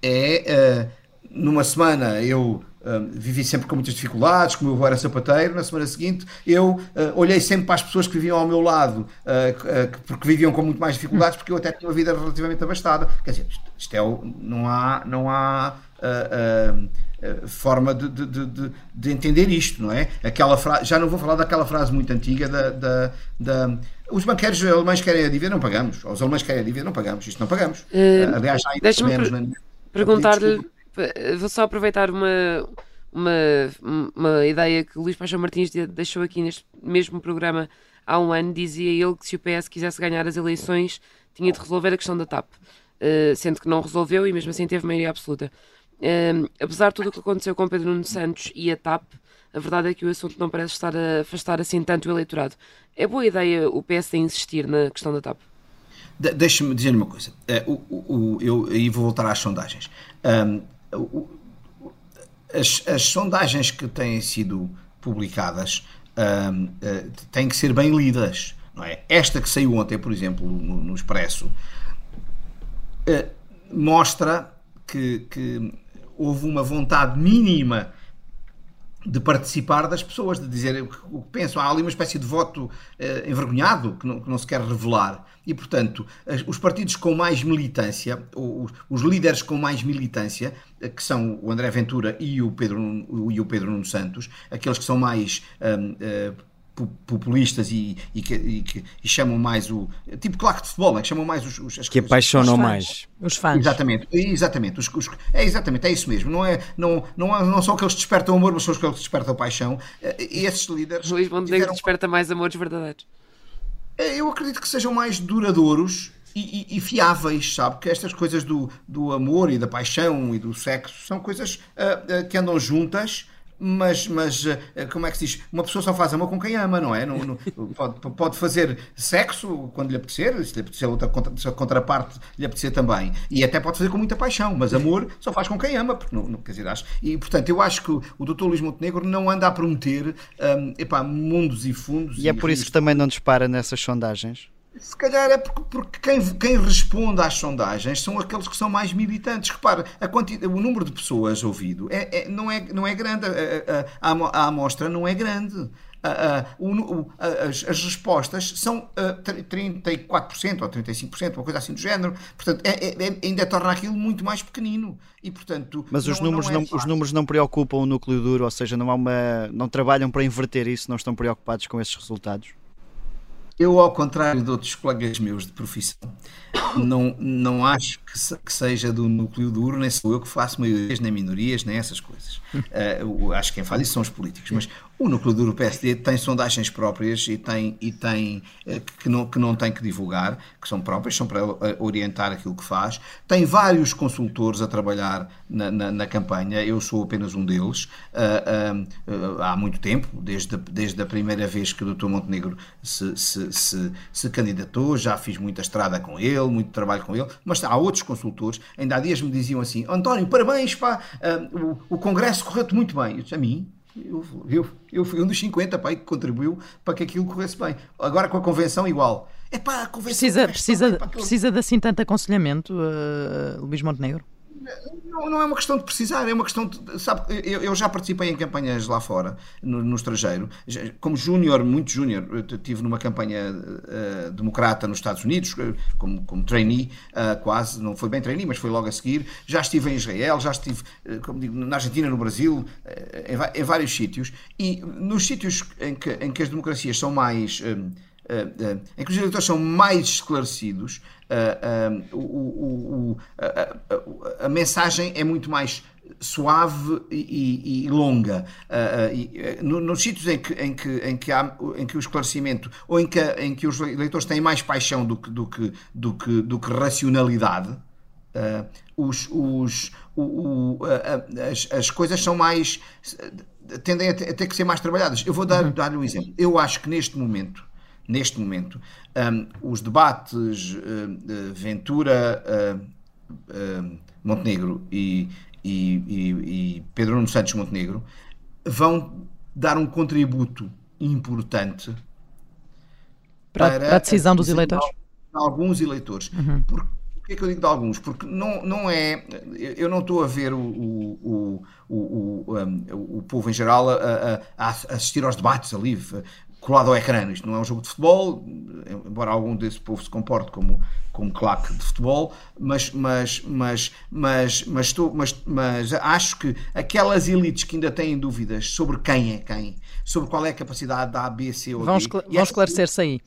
é, uh, numa semana eu uh, vivi sempre com muitas dificuldades, como eu era sapateiro, na semana seguinte eu uh, olhei sempre para as pessoas que viviam ao meu lado, porque viviam com muito mais dificuldades, porque eu até tinha uma vida relativamente abastada. Quer dizer, isto, isto é, não há, não há forma de, de, de, de, entender isto, não é? Aquela frase, já não vou falar daquela frase muito antiga da, da, da os banqueiros alemães querem a dívida, não pagamos. Os alemães querem a dívida, não pagamos. Isto não pagamos. Uh, Aliás, deixa-me per perguntar-lhe, vou só aproveitar uma, uma, uma ideia que o Luís Paixão Martins deixou aqui neste mesmo programa há um ano. Dizia ele que se o PS quisesse ganhar as eleições, tinha de resolver a questão da TAP. Uh, sendo que não resolveu e mesmo assim teve maioria absoluta. Uh, apesar de tudo o que aconteceu com Pedro Nuno Santos e a TAP, a verdade é que o assunto não parece estar a afastar assim tanto o eleitorado. É boa ideia o PS insistir na questão da TAP? De Deixa-me dizer uma coisa. Uh, o, o, eu aí vou voltar às sondagens. Um, as, as, sondagens que têm sido publicadas um, uh, têm que ser bem lidas. Não é? Esta que saiu ontem, por exemplo, no, no Expresso, uh, mostra que, que houve uma vontade mínima de participar das pessoas, de dizer o que pensam. Há ali uma espécie de voto eh, envergonhado que não, que não, se quer revelar. E, portanto, os partidos com mais militância, os, os, líderes com mais militância, eh, que são o André Ventura e o Pedro, e o Pedro Nuno Santos, aqueles que são mais uh, eh, populistas e, e, que, e, que, e, chamam mais o tipo claque de futebol, né? que chamam mais os, os as, que apaixonam os mais os fãs. Exatamente, exatamente, os, os, é exatamente, é isso mesmo. Não é não não, não são aqueles que despertam amor, mas são os que despertam paixão. E esses líderes. Luís Montenegro tiveram... desperta mais amores verdadeiros. É, eu acredito que sejam mais duradouros e, e, e, fiáveis, sabe? Que estas coisas do, do amor e da paixão e do sexo são coisas uh, uh, que andam juntas mas, mas eh, como é que se diz? Uma pessoa só faz amor com quem ama, não é? Não, não, pode, pode fazer sexo quando lhe apetecer, se lhe apetecer outra contra, contraparte lhe apetecer também, e até pode fazer com muita paixão, mas amor só faz com quem ama, porque não, não quer dizer, acho, e portanto eu acho que o, o Dr. Luís Montenegro não anda a prometer um, epá, mundos e fundos. E, é e é por isso que também não dispara nessas sondagens. Se calhar é porque, porque quem, quem, responde às sondagens são aqueles que são mais militantes. Repara, o número de pessoas ouvido é, é, não, é, não é grande, a, a, a, a amostra não é grande. O, as, as, respostas são 34% ou 35%, uma coisa assim do género. Portanto, é, é, é, ainda torna aquilo muito mais pequenino. E, portanto, Mas os, não, números não não, os números não preocupam o núcleo duro, ou seja, não, há uma, não trabalham para inverter isso, não estão preocupados com esses resultados? Eu, ao contrário de outros colegas meus de profissão, não, não acho que, se, que seja do núcleo duro, nem sou eu que faço maiorias, nem minorias, nem essas coisas. Uh, acho que quem faz isso são os políticos. Mas o núcleo duro PSD tem sondagens próprias e tem, e tem uh, que, não, que não tem que divulgar, que são próprias, são para orientar aquilo que faz. Tem vários consultores a trabalhar na, na, na campanha, eu sou apenas um deles, uh, há muito tempo, desde, desde a primeira vez que o Dr. Montenegro se, se, se, se candidatou, já fiz muita estrada com ele, muito trabalho com ele, mas há outros consultores, ainda há dias me diziam assim: António, parabéns, pá, uh, o, o Congresso correu-te muito bem. Eu disse, a mim, eu, eu, eu fui um dos 50 pá, que contribuiu para que aquilo corresse bem. Agora com a convenção, igual. É pá, a convenção. Precisa, precisa, precisa de assim tanto aconselhamento, uh, Luís Montenegro? Não, não, é uma questão de precisar, é uma questão de. Sabe, eu, eu já participei em campanhas lá fora, no, no estrangeiro. Como júnior, muito júnior, estive numa campanha uh, democrata nos Estados Unidos, eh, como, como trainee, uh, quase. Não foi bem trainee, mas foi logo a seguir. Já estive em Israel, já estive, uh, como digo, na Argentina, no Brasil, em, em, vários sítios. E nos sítios em que, em que as democracias são mais. Em que os eleitores são mais esclarecidos, o, o, a, a, mensagem é muito mais suave e, e longa. Uh, e, no, nos sítios em que, em, que, em, que há, em que o esclarecimento ou em que, em que os eleitores têm mais paixão do que, do que, do que, do que racionalidade, os, os, o, o, as, as coisas são mais. tendem a ter, a ter, que ser mais trabalhadas. Eu vou dar, uhum. dar um exemplo. Eu acho que neste momento neste momento. Um, os debates uh, Ventura, uh, Montenegro e, e, e, e, Pedro Nuno Santos Montenegro vão dar um contributo importante para, para a decisão dos eleitores. alguns eleitores. Uhum. Por, que é que eu digo de alguns? Porque não, não é. Eu não estou a ver o, o, o, o, o povo em geral a, a, a, assistir aos debates ali colado ao ecrã. Isto não é um jogo de futebol, embora algum desse povo se comporte como, como claque de futebol, mas, mas, mas, mas, mas, estou, mas, mas acho que aquelas elites que ainda têm dúvidas sobre quem é quem, sobre qual é a capacidade da A, B, C ou D. Vão, escl vão esclarecer-se aí.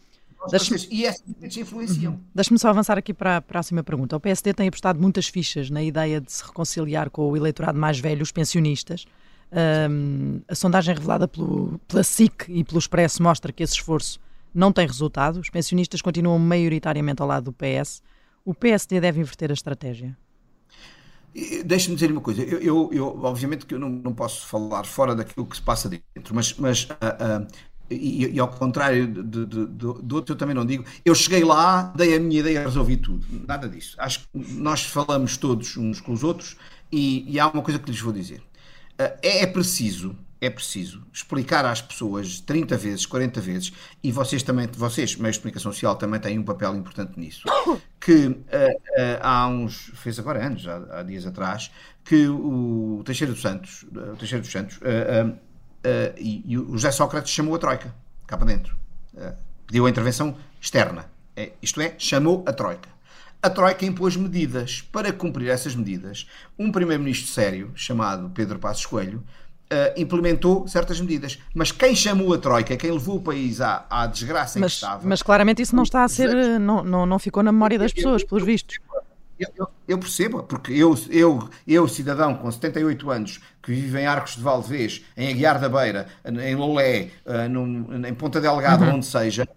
E essas influenciam. Uhum. Deixe-me só avançar aqui para a próxima pergunta. O PSD tem apostado muitas fichas na ideia de se reconciliar com o eleitorado mais velho, os pensionistas. Um, a sondagem revelada pelo, pela SIC e pelo Expresso mostra que esse esforço não tem resultado. Os pensionistas continuam maioritariamente ao lado do PS. O PSD deve inverter a estratégia? Deixe-me dizer uma coisa. Eu, eu, eu, obviamente que eu não, não, posso falar fora daquilo que se passa dentro, mas, mas uh, uh, e, e, ao contrário de, de, de, de, outro, eu também não digo. Eu cheguei lá, dei a minha ideia, resolvi tudo. Nada disso. Acho que nós falamos todos uns com os outros e, e há uma coisa que lhes vou dizer. Uh, é, é preciso é preciso explicar às pessoas 30 vezes, 40 vezes, e vocês também, vocês, meios de comunicação social, também têm um papel importante nisso, (coughs) que uh, uh, há uns, fez agora anos, há, há, dias atrás, que o Teixeira dos Santos, o Teixeira dos Santos, uh, e, e, o José Sócrates chamou a Troika, cá para dentro, pediu a intervenção externa, é, isto é, chamou a Troika. A Troika impôs medidas. Para cumprir essas medidas, um primeiro-ministro sério, chamado Pedro Passos Coelho, Uh, implementou certas medidas. Mas quem chamou a Troika, quem levou o país à, à desgraça em mas, que estava. Mas claramente isso não está a ser. Não, não, não ficou na memória das pessoas, pelos vistos. Eu, eu, percebo, porque eu, eu, eu, cidadão com 78 anos, que vive em Arcos de Valdevez, em Aguiar da Beira, em Lolé, uh, num, em Ponta Delgada, uhum. onde seja,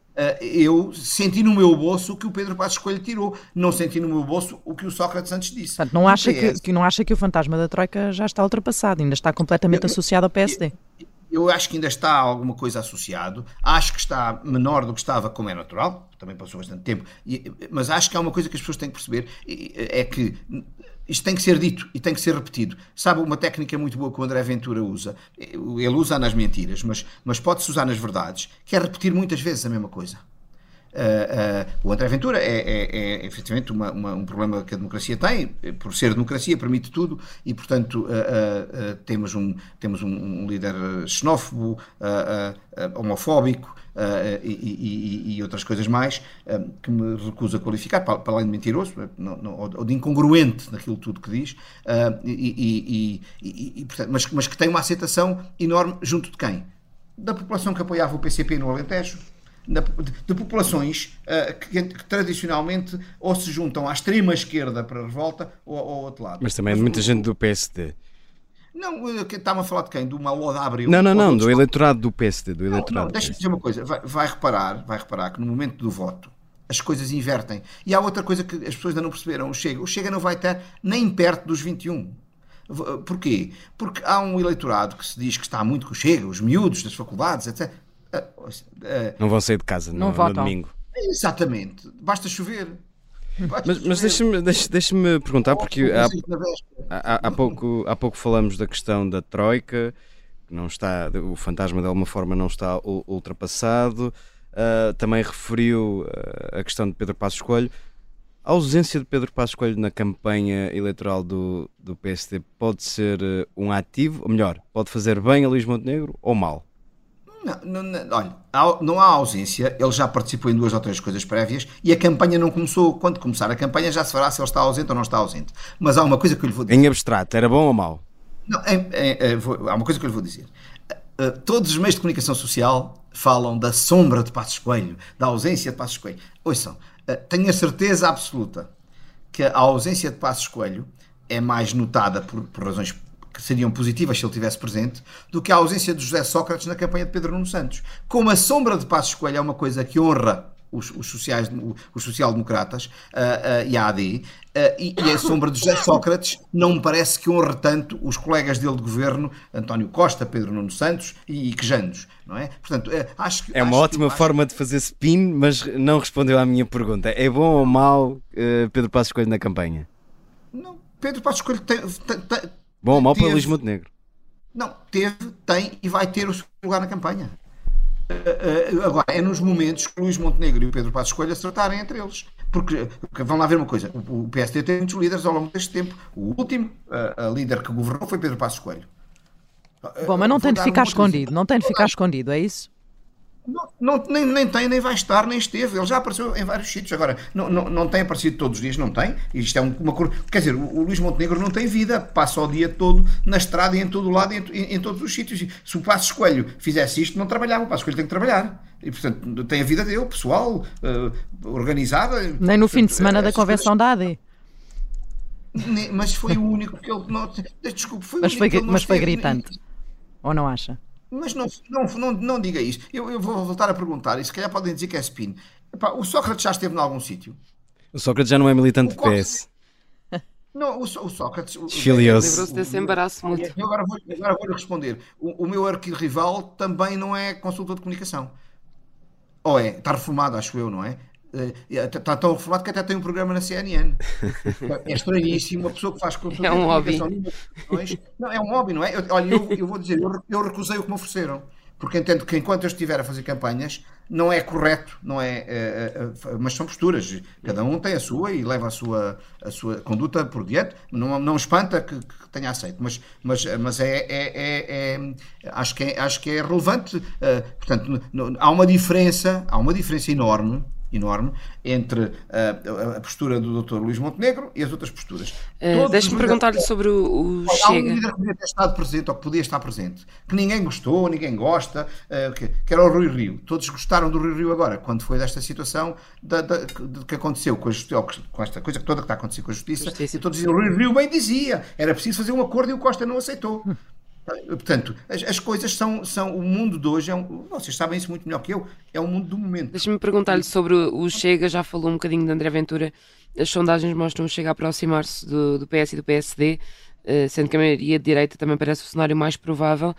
eu senti no meu bolso o que o Pedro Passos Coelho tirou, não senti no meu bolso o que o Sócrates antes disse. Portanto, não acha, que, que, não acha que o fantasma da Troika já está ultrapassado, ainda está completamente eu, associado ao PSD? Eu, acho que ainda está alguma coisa associado, acho que está menor do que estava, como é natural, também passou bastante tempo, mas acho que há uma coisa que as pessoas têm que perceber, é que isto tem que ser dito e tem que ser repetido. Sabe uma técnica muito boa que o André Ventura usa? Ele usa nas mentiras, mas, mas pode-se usar nas verdades, que é repetir muitas vezes a mesma coisa. Uh, uh, o André Ventura é, é, é efetivamente uma, uma, um problema que a democracia tem, por ser democracia, permite tudo e, portanto, uh, temos, um, temos um, um líder xenófobo, homofóbico, e, e, e, outras coisas mais uh, que me recuso a qualificar, para, para além de mentiroso não, não, ou de incongruente naquilo tudo que diz, uh, e, portanto, mas, mas que tem uma aceitação enorme junto de quem? Da população que apoiava o PCP no Alentejo, de, de, populações uh, que, que, tradicionalmente ou se juntam à extrema esquerda para a revolta ou ao outro lado. Mas também mas, muita o, gente do PSD. Não, está-me a falar de quem? Do Malo da Abril? Não, não, não, do eleitorado do PSD. Do eleitorado não, não deixa-me dizer uma coisa. Vai, vai, reparar, vai reparar que no momento do voto as coisas invertem. E há outra coisa que as pessoas ainda não perceberam. O Chega, o Chega não vai estar nem perto dos 21. Porquê? Porque há um eleitorado que se diz que está muito com o Chega, os miúdos das faculdades, etc. Ah, ah, não vão sair de casa não no, no domingo. Exatamente. Basta chover. Mas, mas deixa-me deixa, deixa perguntar, porque há, há, há, pouco, há pouco falamos da questão da Troika, que não está, o fantasma de alguma forma não está ultrapassado. Uh, também referiu uh, a questão de Pedro Passos Coelho. A ausência de Pedro Passos Coelho na campanha eleitoral do, do PSD pode ser uh, um ativo, ou melhor, pode fazer bem a Luís Montenegro ou mal? Não, não, olha, não há ausência, ele já participou em duas ou três coisas prévias e a campanha não começou. Quando começar a campanha já se fará se ele está ausente ou não está ausente. Mas há uma coisa que eu lhe vou dizer. Em abstrato, era bom ou mau? Não, é, é, é, vou, há uma coisa que eu lhe vou dizer. Uh, todos os meios de comunicação social falam da sombra de Passos Coelho, da ausência de Passos Coelho. Ouçam, tenho a certeza absoluta que a ausência de Passos Coelho é mais notada por, por razões que seriam positivas se ele tivesse presente, do que a ausência de José Sócrates na campanha de Pedro Nuno Santos. Como a sombra de Passos Coelho é uma coisa que honra os, os, sociais, os social-democratas uh, uh, e a AD, uh, e, e, a sombra de José Sócrates não me parece que honre tanto os colegas dele de governo, António Costa, Pedro Nuno Santos e, e Quejanos, não é? Portanto, acho que. É uma acho ótima que, forma acho... de fazer spin, mas não respondeu à minha pergunta. É bom ou mau Pedro Passos Coelho na campanha? Não, Pedro Passos Coelho tem, tem, tem Bom ou mau para Luís Montenegro? Não, teve, tem e vai ter o seu lugar na campanha. Uh, uh, agora, é nos momentos que Luís Montenegro e o Pedro Passos Coelho acertarem entre eles. Porque, porque vão lá ver uma coisa: o, o PSD tem muitos líderes ao longo deste tempo. O último uh, a líder que governou foi Pedro Passos Coelho. Bom, mas não tem de ficar escondida, não tem de ficar escondido, é isso? Não, não, nem, nem tem, nem vai estar, nem esteve. Ele já apareceu em vários sítios. Agora, não, não, não tem aparecido todos os dias, não tem. Isto é uma cor. Quer dizer, o, o Luís Montenegro não tem vida, passa o dia todo na estrada e em todo o lado, em, em, em todos os sítios. Se o Passo Escolho fizesse isto, não trabalhava. O Passo Escolho tem que trabalhar. E, portanto, tem a vida dele, pessoal, uh, organizada. Nem no fim de semana é, da convenção da AD. Mas foi o único que ele. Não, desculpe, foi mas o único foi, Mas foi gritante. Ou não acha? Mas não, não, não, não diga isso. Eu, eu vou voltar a perguntar, e se calhar podem dizer que é spin. Epá, o Sócrates já esteve em algum sítio. O Sócrates já não é militante do PS. (laughs) Não, o, o Sócrates. Livrou-se desse embaraço muito. Eu agora vou, agora vou responder. O, o meu arquirrival também não é consultor de comunicação. Ou é? Está reformado, acho eu, não é? Está tão reformado que até tem um programa na CNN. É estranhíssimo. Uma pessoa que faz É um hobby. Não, é um hobby, não é? Eu, olha, eu, eu vou dizer, eu, eu recusei o que me ofereceram. Porque entendo que enquanto eu estiver a fazer campanhas, não é correto, não é, é, é, mas são posturas. Cada um tem a sua e leva a sua, a sua conduta por diante. Não, não espanta que, que tenha aceito, mas, mas, mas é, é, é acho, que é, acho que é relevante. Portanto, há uma diferença, há uma diferença enorme enorme entre a, a, postura do Dr. Luís Montenegro e as outras posturas. Uh, Deixa-me perguntar-lhe sobre o, o Chega. Um líder que podia ter estado presente ou que podia estar presente, que ninguém gostou, ninguém gosta, uh, que, que, era o Rui Rio. Todos gostaram do Rui Rio agora, quando foi desta situação da, da, de, que aconteceu com, a justiça, com esta coisa toda que está a acontecer com a justiça, justiça. e todos diziam, o Rui Rio bem dizia, era preciso fazer um acordo e o Costa não aceitou. (laughs) Portanto, as, as, coisas são, são. O mundo de hoje é um. Vocês sabem isso muito melhor que eu. É um mundo do momento. Deixa-me perguntar-lhe sobre o Chega. Já falou um bocadinho de André Ventura. As sondagens mostram o Chega a aproximar-se do, do, PS e do PSD, uh, sendo que a maioria de direita também parece o cenário mais provável.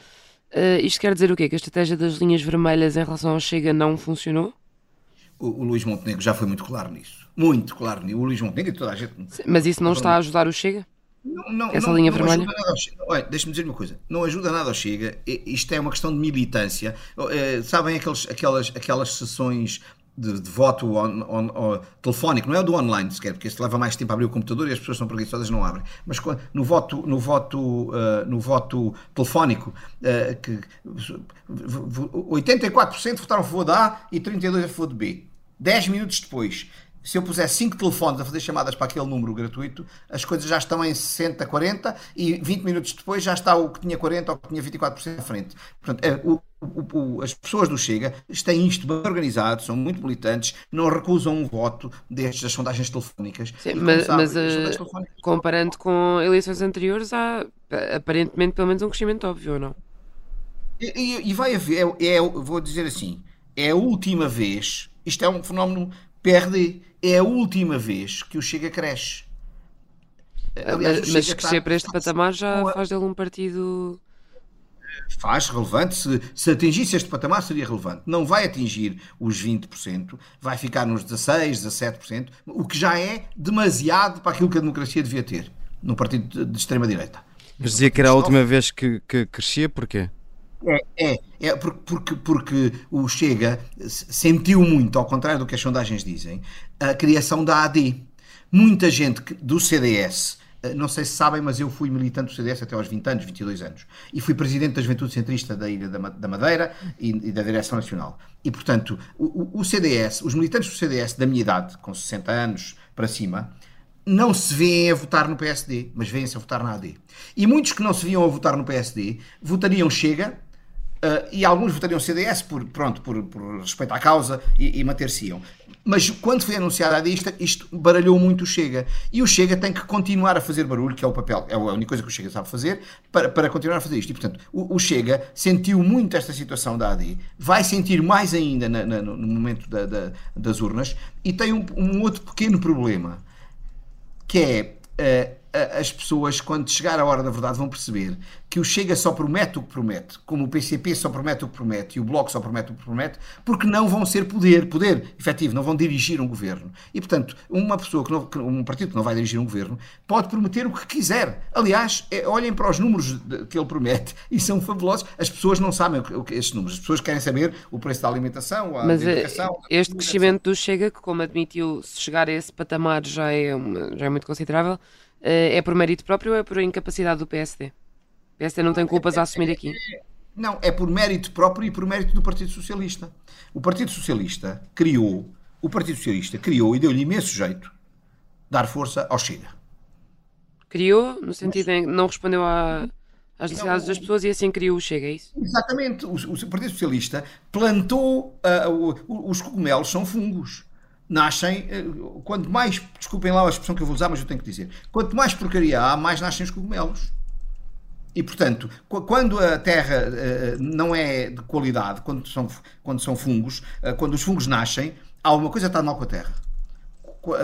Uh, isto quer dizer o quê? Que a estratégia das linhas vermelhas em relação ao Chega não funcionou? O, o Luís Montenegro já foi muito claro nisso. Muito claro. O Luís Montenegro e toda a gente. Mas isso não está a ajudar o Chega? Não, não, Essa não, linha vermelha? Olha, deixa-me dizer uma coisa: não ajuda nada ao Chega. Isto é uma questão de militância. Eh, sabem aqueles, aquelas, aquelas sessões de, de, voto on, on, on, telefónico, não é o do online sequer, porque isso leva mais tempo a abrir o computador e as pessoas são preguiçosas não abrem. Mas no voto, no voto, uh, no voto telefónico, uh, que 84% votaram a favor da A e 32% a favor de B. 10 minutos depois, se eu puser 5 telefones a fazer chamadas para aquele número gratuito, as coisas já estão em 60, 40 e 20 minutos depois já está o que tinha 40 ou que tinha 24% à frente. Portanto, é, o, o, o, as pessoas do Chega têm isto bem organizado, são muito militantes, não recusam um voto destas sondagens telefónicas. Sim, mas, sabe, mas uh, telefónicas comparando com eleições anteriores, há aparentemente pelo menos um crescimento óbvio, ou não? E, e, e vai haver, é, é, vou dizer assim, é a última vez, isto é um fenómeno PRD é a última vez que o Chega cresce. Aliás, mas, mas crescer para este patamar já faz dele um partido. Faz relevante. Se, se atingisse este patamar, seria relevante. Não vai atingir os 20%, vai ficar nos 16%, 17%, o que já é demasiado para aquilo que a democracia devia ter num partido de, de extrema-direita. Mas dizia que era a última vez que, que crescia, porquê? É, é, é porque, porque, porque o Chega sentiu muito, ao contrário do que as sondagens dizem, a criação da AD. Muita gente do CDS, eh, não sei se sabem, mas eu fui militante do CDS até aos 20 anos, 22 anos, e fui presidente da Juventude Centrista da Ilha da Madeira e, da Direção Nacional. E, portanto, o, o CDS, os militantes do CDS da minha idade, com 60 anos para cima, não se vêem a votar no PSD, mas vêem-se a votar na AD. E muitos que não se viam a votar no PSD votariam Chega Uh, e alguns votariam CDS por, pronto, por, por respeito à causa e, e manter-se-iam. Mas quando foi anunciada a lista, isto baralhou muito o Chega. E o Chega tem que continuar a fazer barulho, que é o papel, é a única coisa que o Chega sabe fazer, para, para continuar a fazer isto. E, portanto, o, o Chega sentiu muito esta situação da AD, vai sentir mais ainda na, na, no momento da, da, das urnas, e tem um, um, outro pequeno problema, que é. Uh, as pessoas, quando chegar a hora da verdade, vão perceber que o Chega só promete o que promete, como o PCP só promete o que promete e o Bloco só promete o que promete, porque não vão ser poder, poder efetivo, não vão dirigir um governo. E, portanto, uma pessoa, que não, um partido que não vai dirigir um governo, pode prometer o que quiser. Aliás, é, olhem para os números que ele promete (laughs) e são fabulosos. As pessoas não sabem o que, estes números. As pessoas querem saber o preço da alimentação, a Mas eh, educação. este crescimento do Chega, que como admitiu, se chegar a esse patamar já é, já é muito considerável, é por mérito próprio ou é por incapacidade do PSD? O PSD não tem culpas a assumir aqui. Não, é por mérito próprio e por mérito do Partido Socialista. O Partido Socialista criou, o Partido Socialista criou e deu-lhe imenso jeito dar força ao Chega. Criou, no sentido em que não respondeu à, às necessidades das pessoas e assim criou o Chega, é isso? Exatamente. O, o Partido Socialista plantou. Uh, o, os cogumelos são fungos. Nascem. Uh, quanto mais. Desculpem lá a expressão que eu vou usar, mas eu tenho que dizer. Quanto mais porcaria há, mais nascem os cogumelos. E, portanto, quando a terra uh, não é de qualidade, quando são, quando são fungos, uh, quando os fungos nascem, alguma coisa está mal com a terra.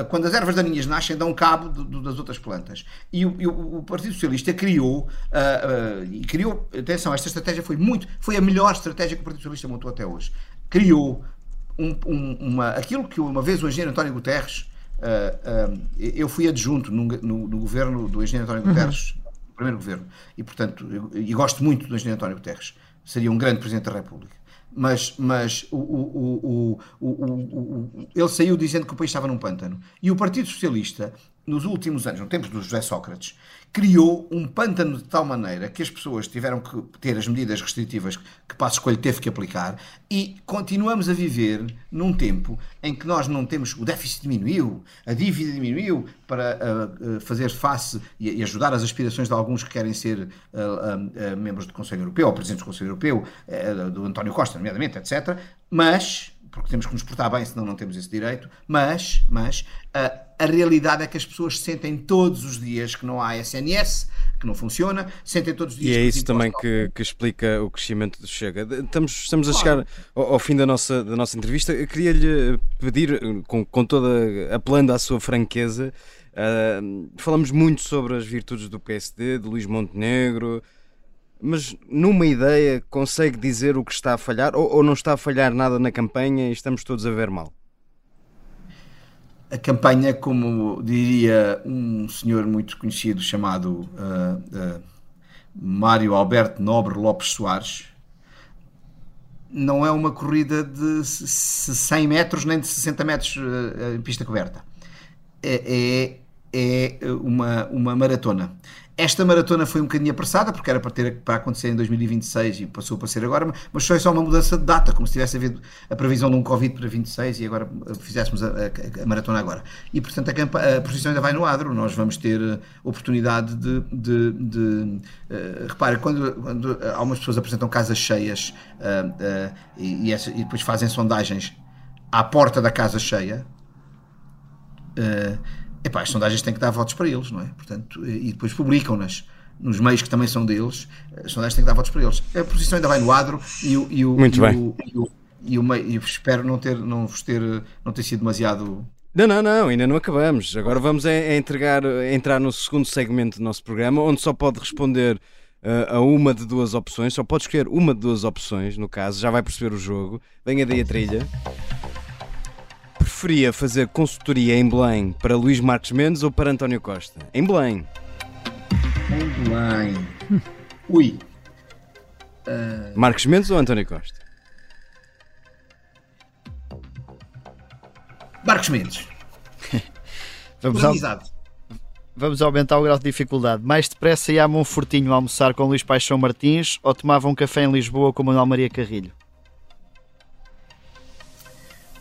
Quando as ervas daninhas nascem, dão cabo de, de, das outras plantas. E o, e o, Partido Socialista criou, uh, e criou, atenção, esta estratégia foi muito, foi a melhor estratégia que o Partido Socialista montou até hoje. Criou um, um, uma, aquilo que uma vez o engenheiro António Guterres, eu fui adjunto no, no, no governo do engenheiro António uhum. Guterres, primeiro governo. E, portanto, eu, e gosto muito do engenheiro António Guterres. Seria um grande Presidente da República. Mas, mas o, o, o, ele saiu dizendo que o país estava num pântano. E o Partido Socialista, nos últimos anos, no tempo do José Sócrates, criou um pântano de tal maneira que as pessoas tiveram que ter as medidas restritivas que Passo Escolho teve que aplicar e continuamos a viver num tempo em que nós não temos, o déficit diminuiu, a dívida diminuiu para uh, uh, fazer face e, e, ajudar as aspirações de alguns que querem ser uh, membros do Conselho Europeu, ou presidentes do Conselho Europeu, do António Costa, nomeadamente, etc. Mas porque temos que nos portar bem, senão não temos esse direito, mas, mas a, a realidade é que as pessoas sentem todos os dias que não há SNS, que não funciona, sentem todos os dias E é isso também que, que, explica o crescimento do Chega. Estamos, estamos a chegar ao, ao, fim da nossa, da nossa entrevista. Eu queria-lhe pedir, com, com toda apelando à sua franqueza, uh, falamos muito sobre as virtudes do PSD, de Luís Montenegro, mas numa ideia consegue dizer o que está a falhar ou, ou, não está a falhar nada na campanha e estamos todos a ver mal? A campanha, como diria um senhor muito conhecido chamado uh, uh, Mário Alberto Nobre Lopes Soares, não é uma corrida de 100 metros nem de 60 metros uh, em pista coberta. É, é, é uma, uma maratona. Esta maratona foi um bocadinho apressada, porque era para, ter, para acontecer em 2026 e passou a ser agora, mas foi só uma mudança de data, como se tivesse havido a previsão de um Covid para 26 e agora fizéssemos a, a, a maratona agora. E, portanto, a, a posição ainda vai no adro, nós vamos ter eh, oportunidade de. de, de uh, repare, quando, quando algumas pessoas apresentam casas cheias uh, uh, e, e, e, depois fazem sondagens à porta da casa cheia. Uh, epá, as sondagens têm que dar votos para eles, não é? Portanto, e depois publicam-nas nos meios que também são deles, as sondagens têm que dar votos para eles. A posição ainda vai no adro e o. E o Muito e bem. O, e o, e o, e espero não ter, não vos ter, não ter sido demasiado. Não, não, não, ainda não acabamos. Agora vamos é, é entregar, é entrar no segundo segmento do nosso programa, onde só pode responder uh, a uma de duas opções, só pode escolher uma de duas opções, no caso, já vai perceber o jogo. Venha daí a trilha preferia fazer consultoria em Belém para Luís Marques Mendes ou para António Costa? Em Belém. Em Belém. Ui. Uh... Marques Mendes ou António Costa? Marcos Mendes. (laughs) Vamos, ao... Vamos aumentar o grau de dificuldade. Mais depressa ia a Monfortinho almoçar com Luís Paixão Martins ou tomava um café em Lisboa com Manuel Maria Carrilho?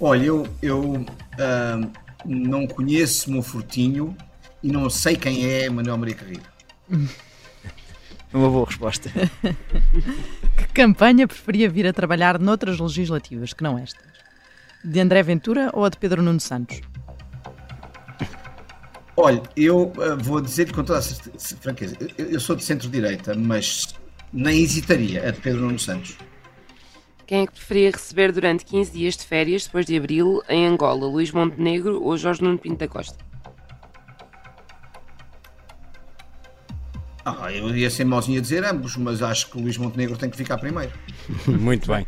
Olha, eu, eu uh, não conheço Monfortinho e não sei quem é Manuel Maria Carrilho. (laughs) Uma boa resposta. (laughs) que campanha preferia vir a trabalhar noutras legislativas que não estas? De André Ventura ou a de Pedro Nuno Santos? Olha, eu uh, vou dizer com toda a franqueza, eu, eu sou de centro-direita, mas nem hesitaria a de Pedro Nuno Santos. Quem é que preferia receber durante 15 dias de férias depois de abril em Angola, Luís Montenegro ou Jorge Nuno Pinto da Costa? Ah, eu ia ser mauzinho a dizer ambos, mas acho que o Luís Montenegro tem que ficar primeiro. (laughs) Muito bem.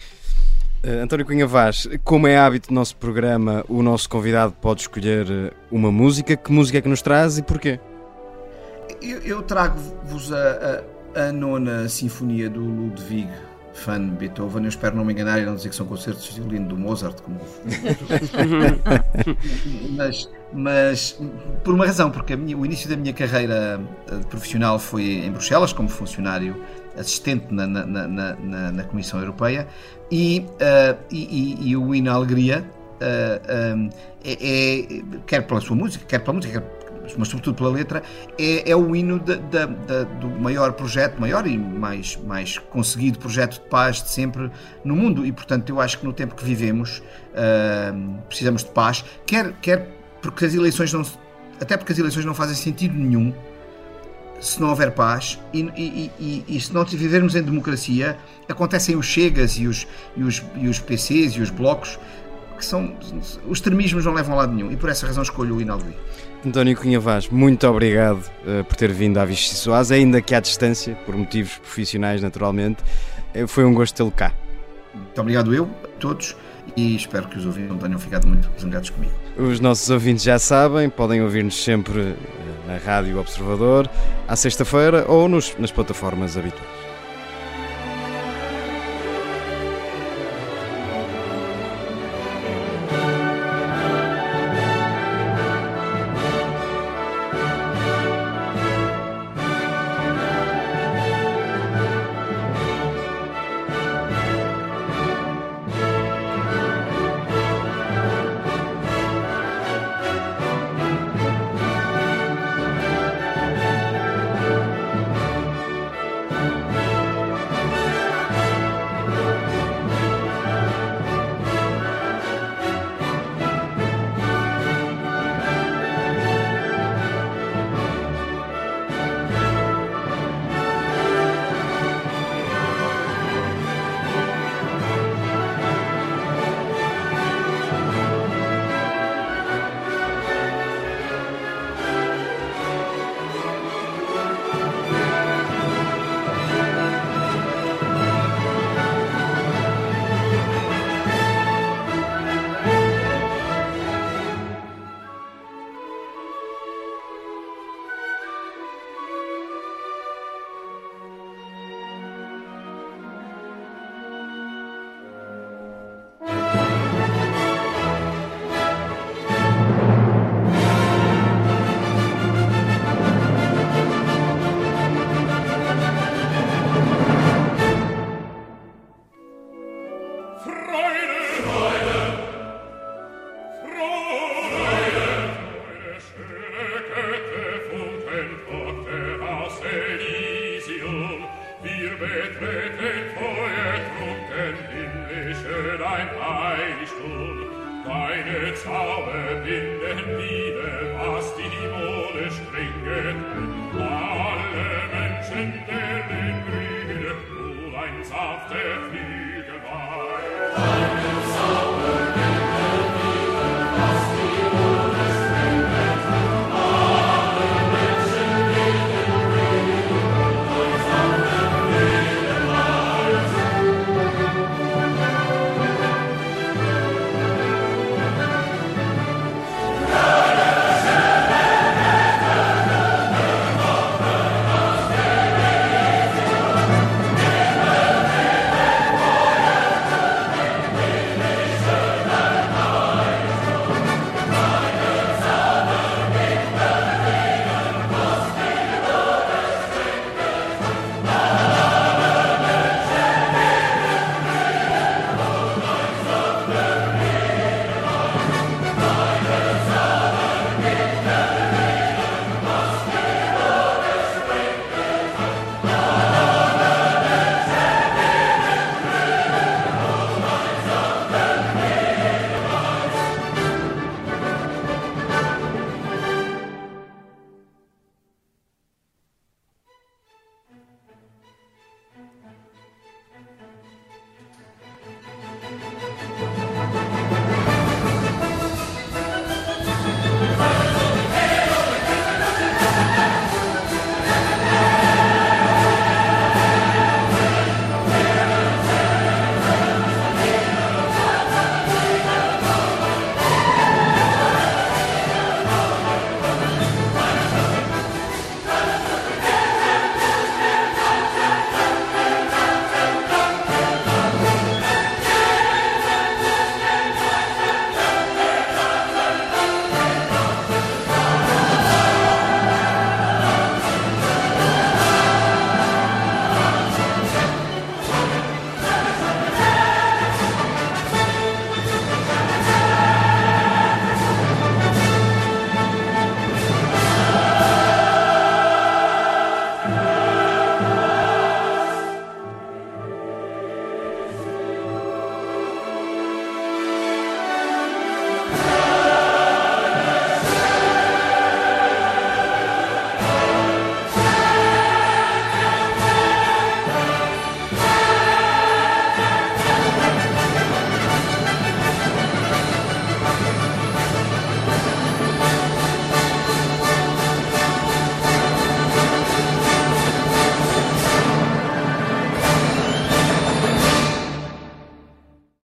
Uh, António Cunha Vaz, como é hábito do nosso programa, o nosso convidado pode escolher eh, uma música. Que música é que nos traz e porquê? Eu, eu trago-vos a, a, a, nona sinfonia do Ludwig fã de Beethoven. Eu espero não me enganar e não dizer que são concertos de violino do Mozart, como (laughs) mas, mas por uma razão, porque minha, o início da minha carreira eh, profissional foi em Bruxelas, como funcionário assistente na, na, na, na Comissão Europeia, e, uh, e, e, e, o hino Alegria uh, um, é, é, quer pela sua música, quer pela música, quer mas sobretudo pela letra, é, é o hino de, de, de, do maior projeto, maior e mais, mais conseguido projeto de paz de sempre no mundo. E portanto, eu acho que no tempo que vivemos uh, precisamos de paz, quer, quer porque as eleições não. Até porque as eleições não fazem sentido nenhum se não houver paz e, e, e, e, se não vivermos em democracia, acontecem os Chegas e os, e os, e os PCs e os blocos que são. Os extremismos não levam a lado nenhum e por essa razão escolho o Inalvi. António Cunha Vaz, muito obrigado uh, por ter vindo à Vichy Soaz, ainda que à distância, por motivos profissionais naturalmente. Uh, foi um gosto tê-lo cá. Muito obrigado eu, a todos, e espero que os ouvintes não tenham ficado muito zangados comigo. Os nossos ouvintes já sabem, podem ouvir-nos sempre uh, na Rádio Observador, à sexta-feira ou nos, nas plataformas habituais.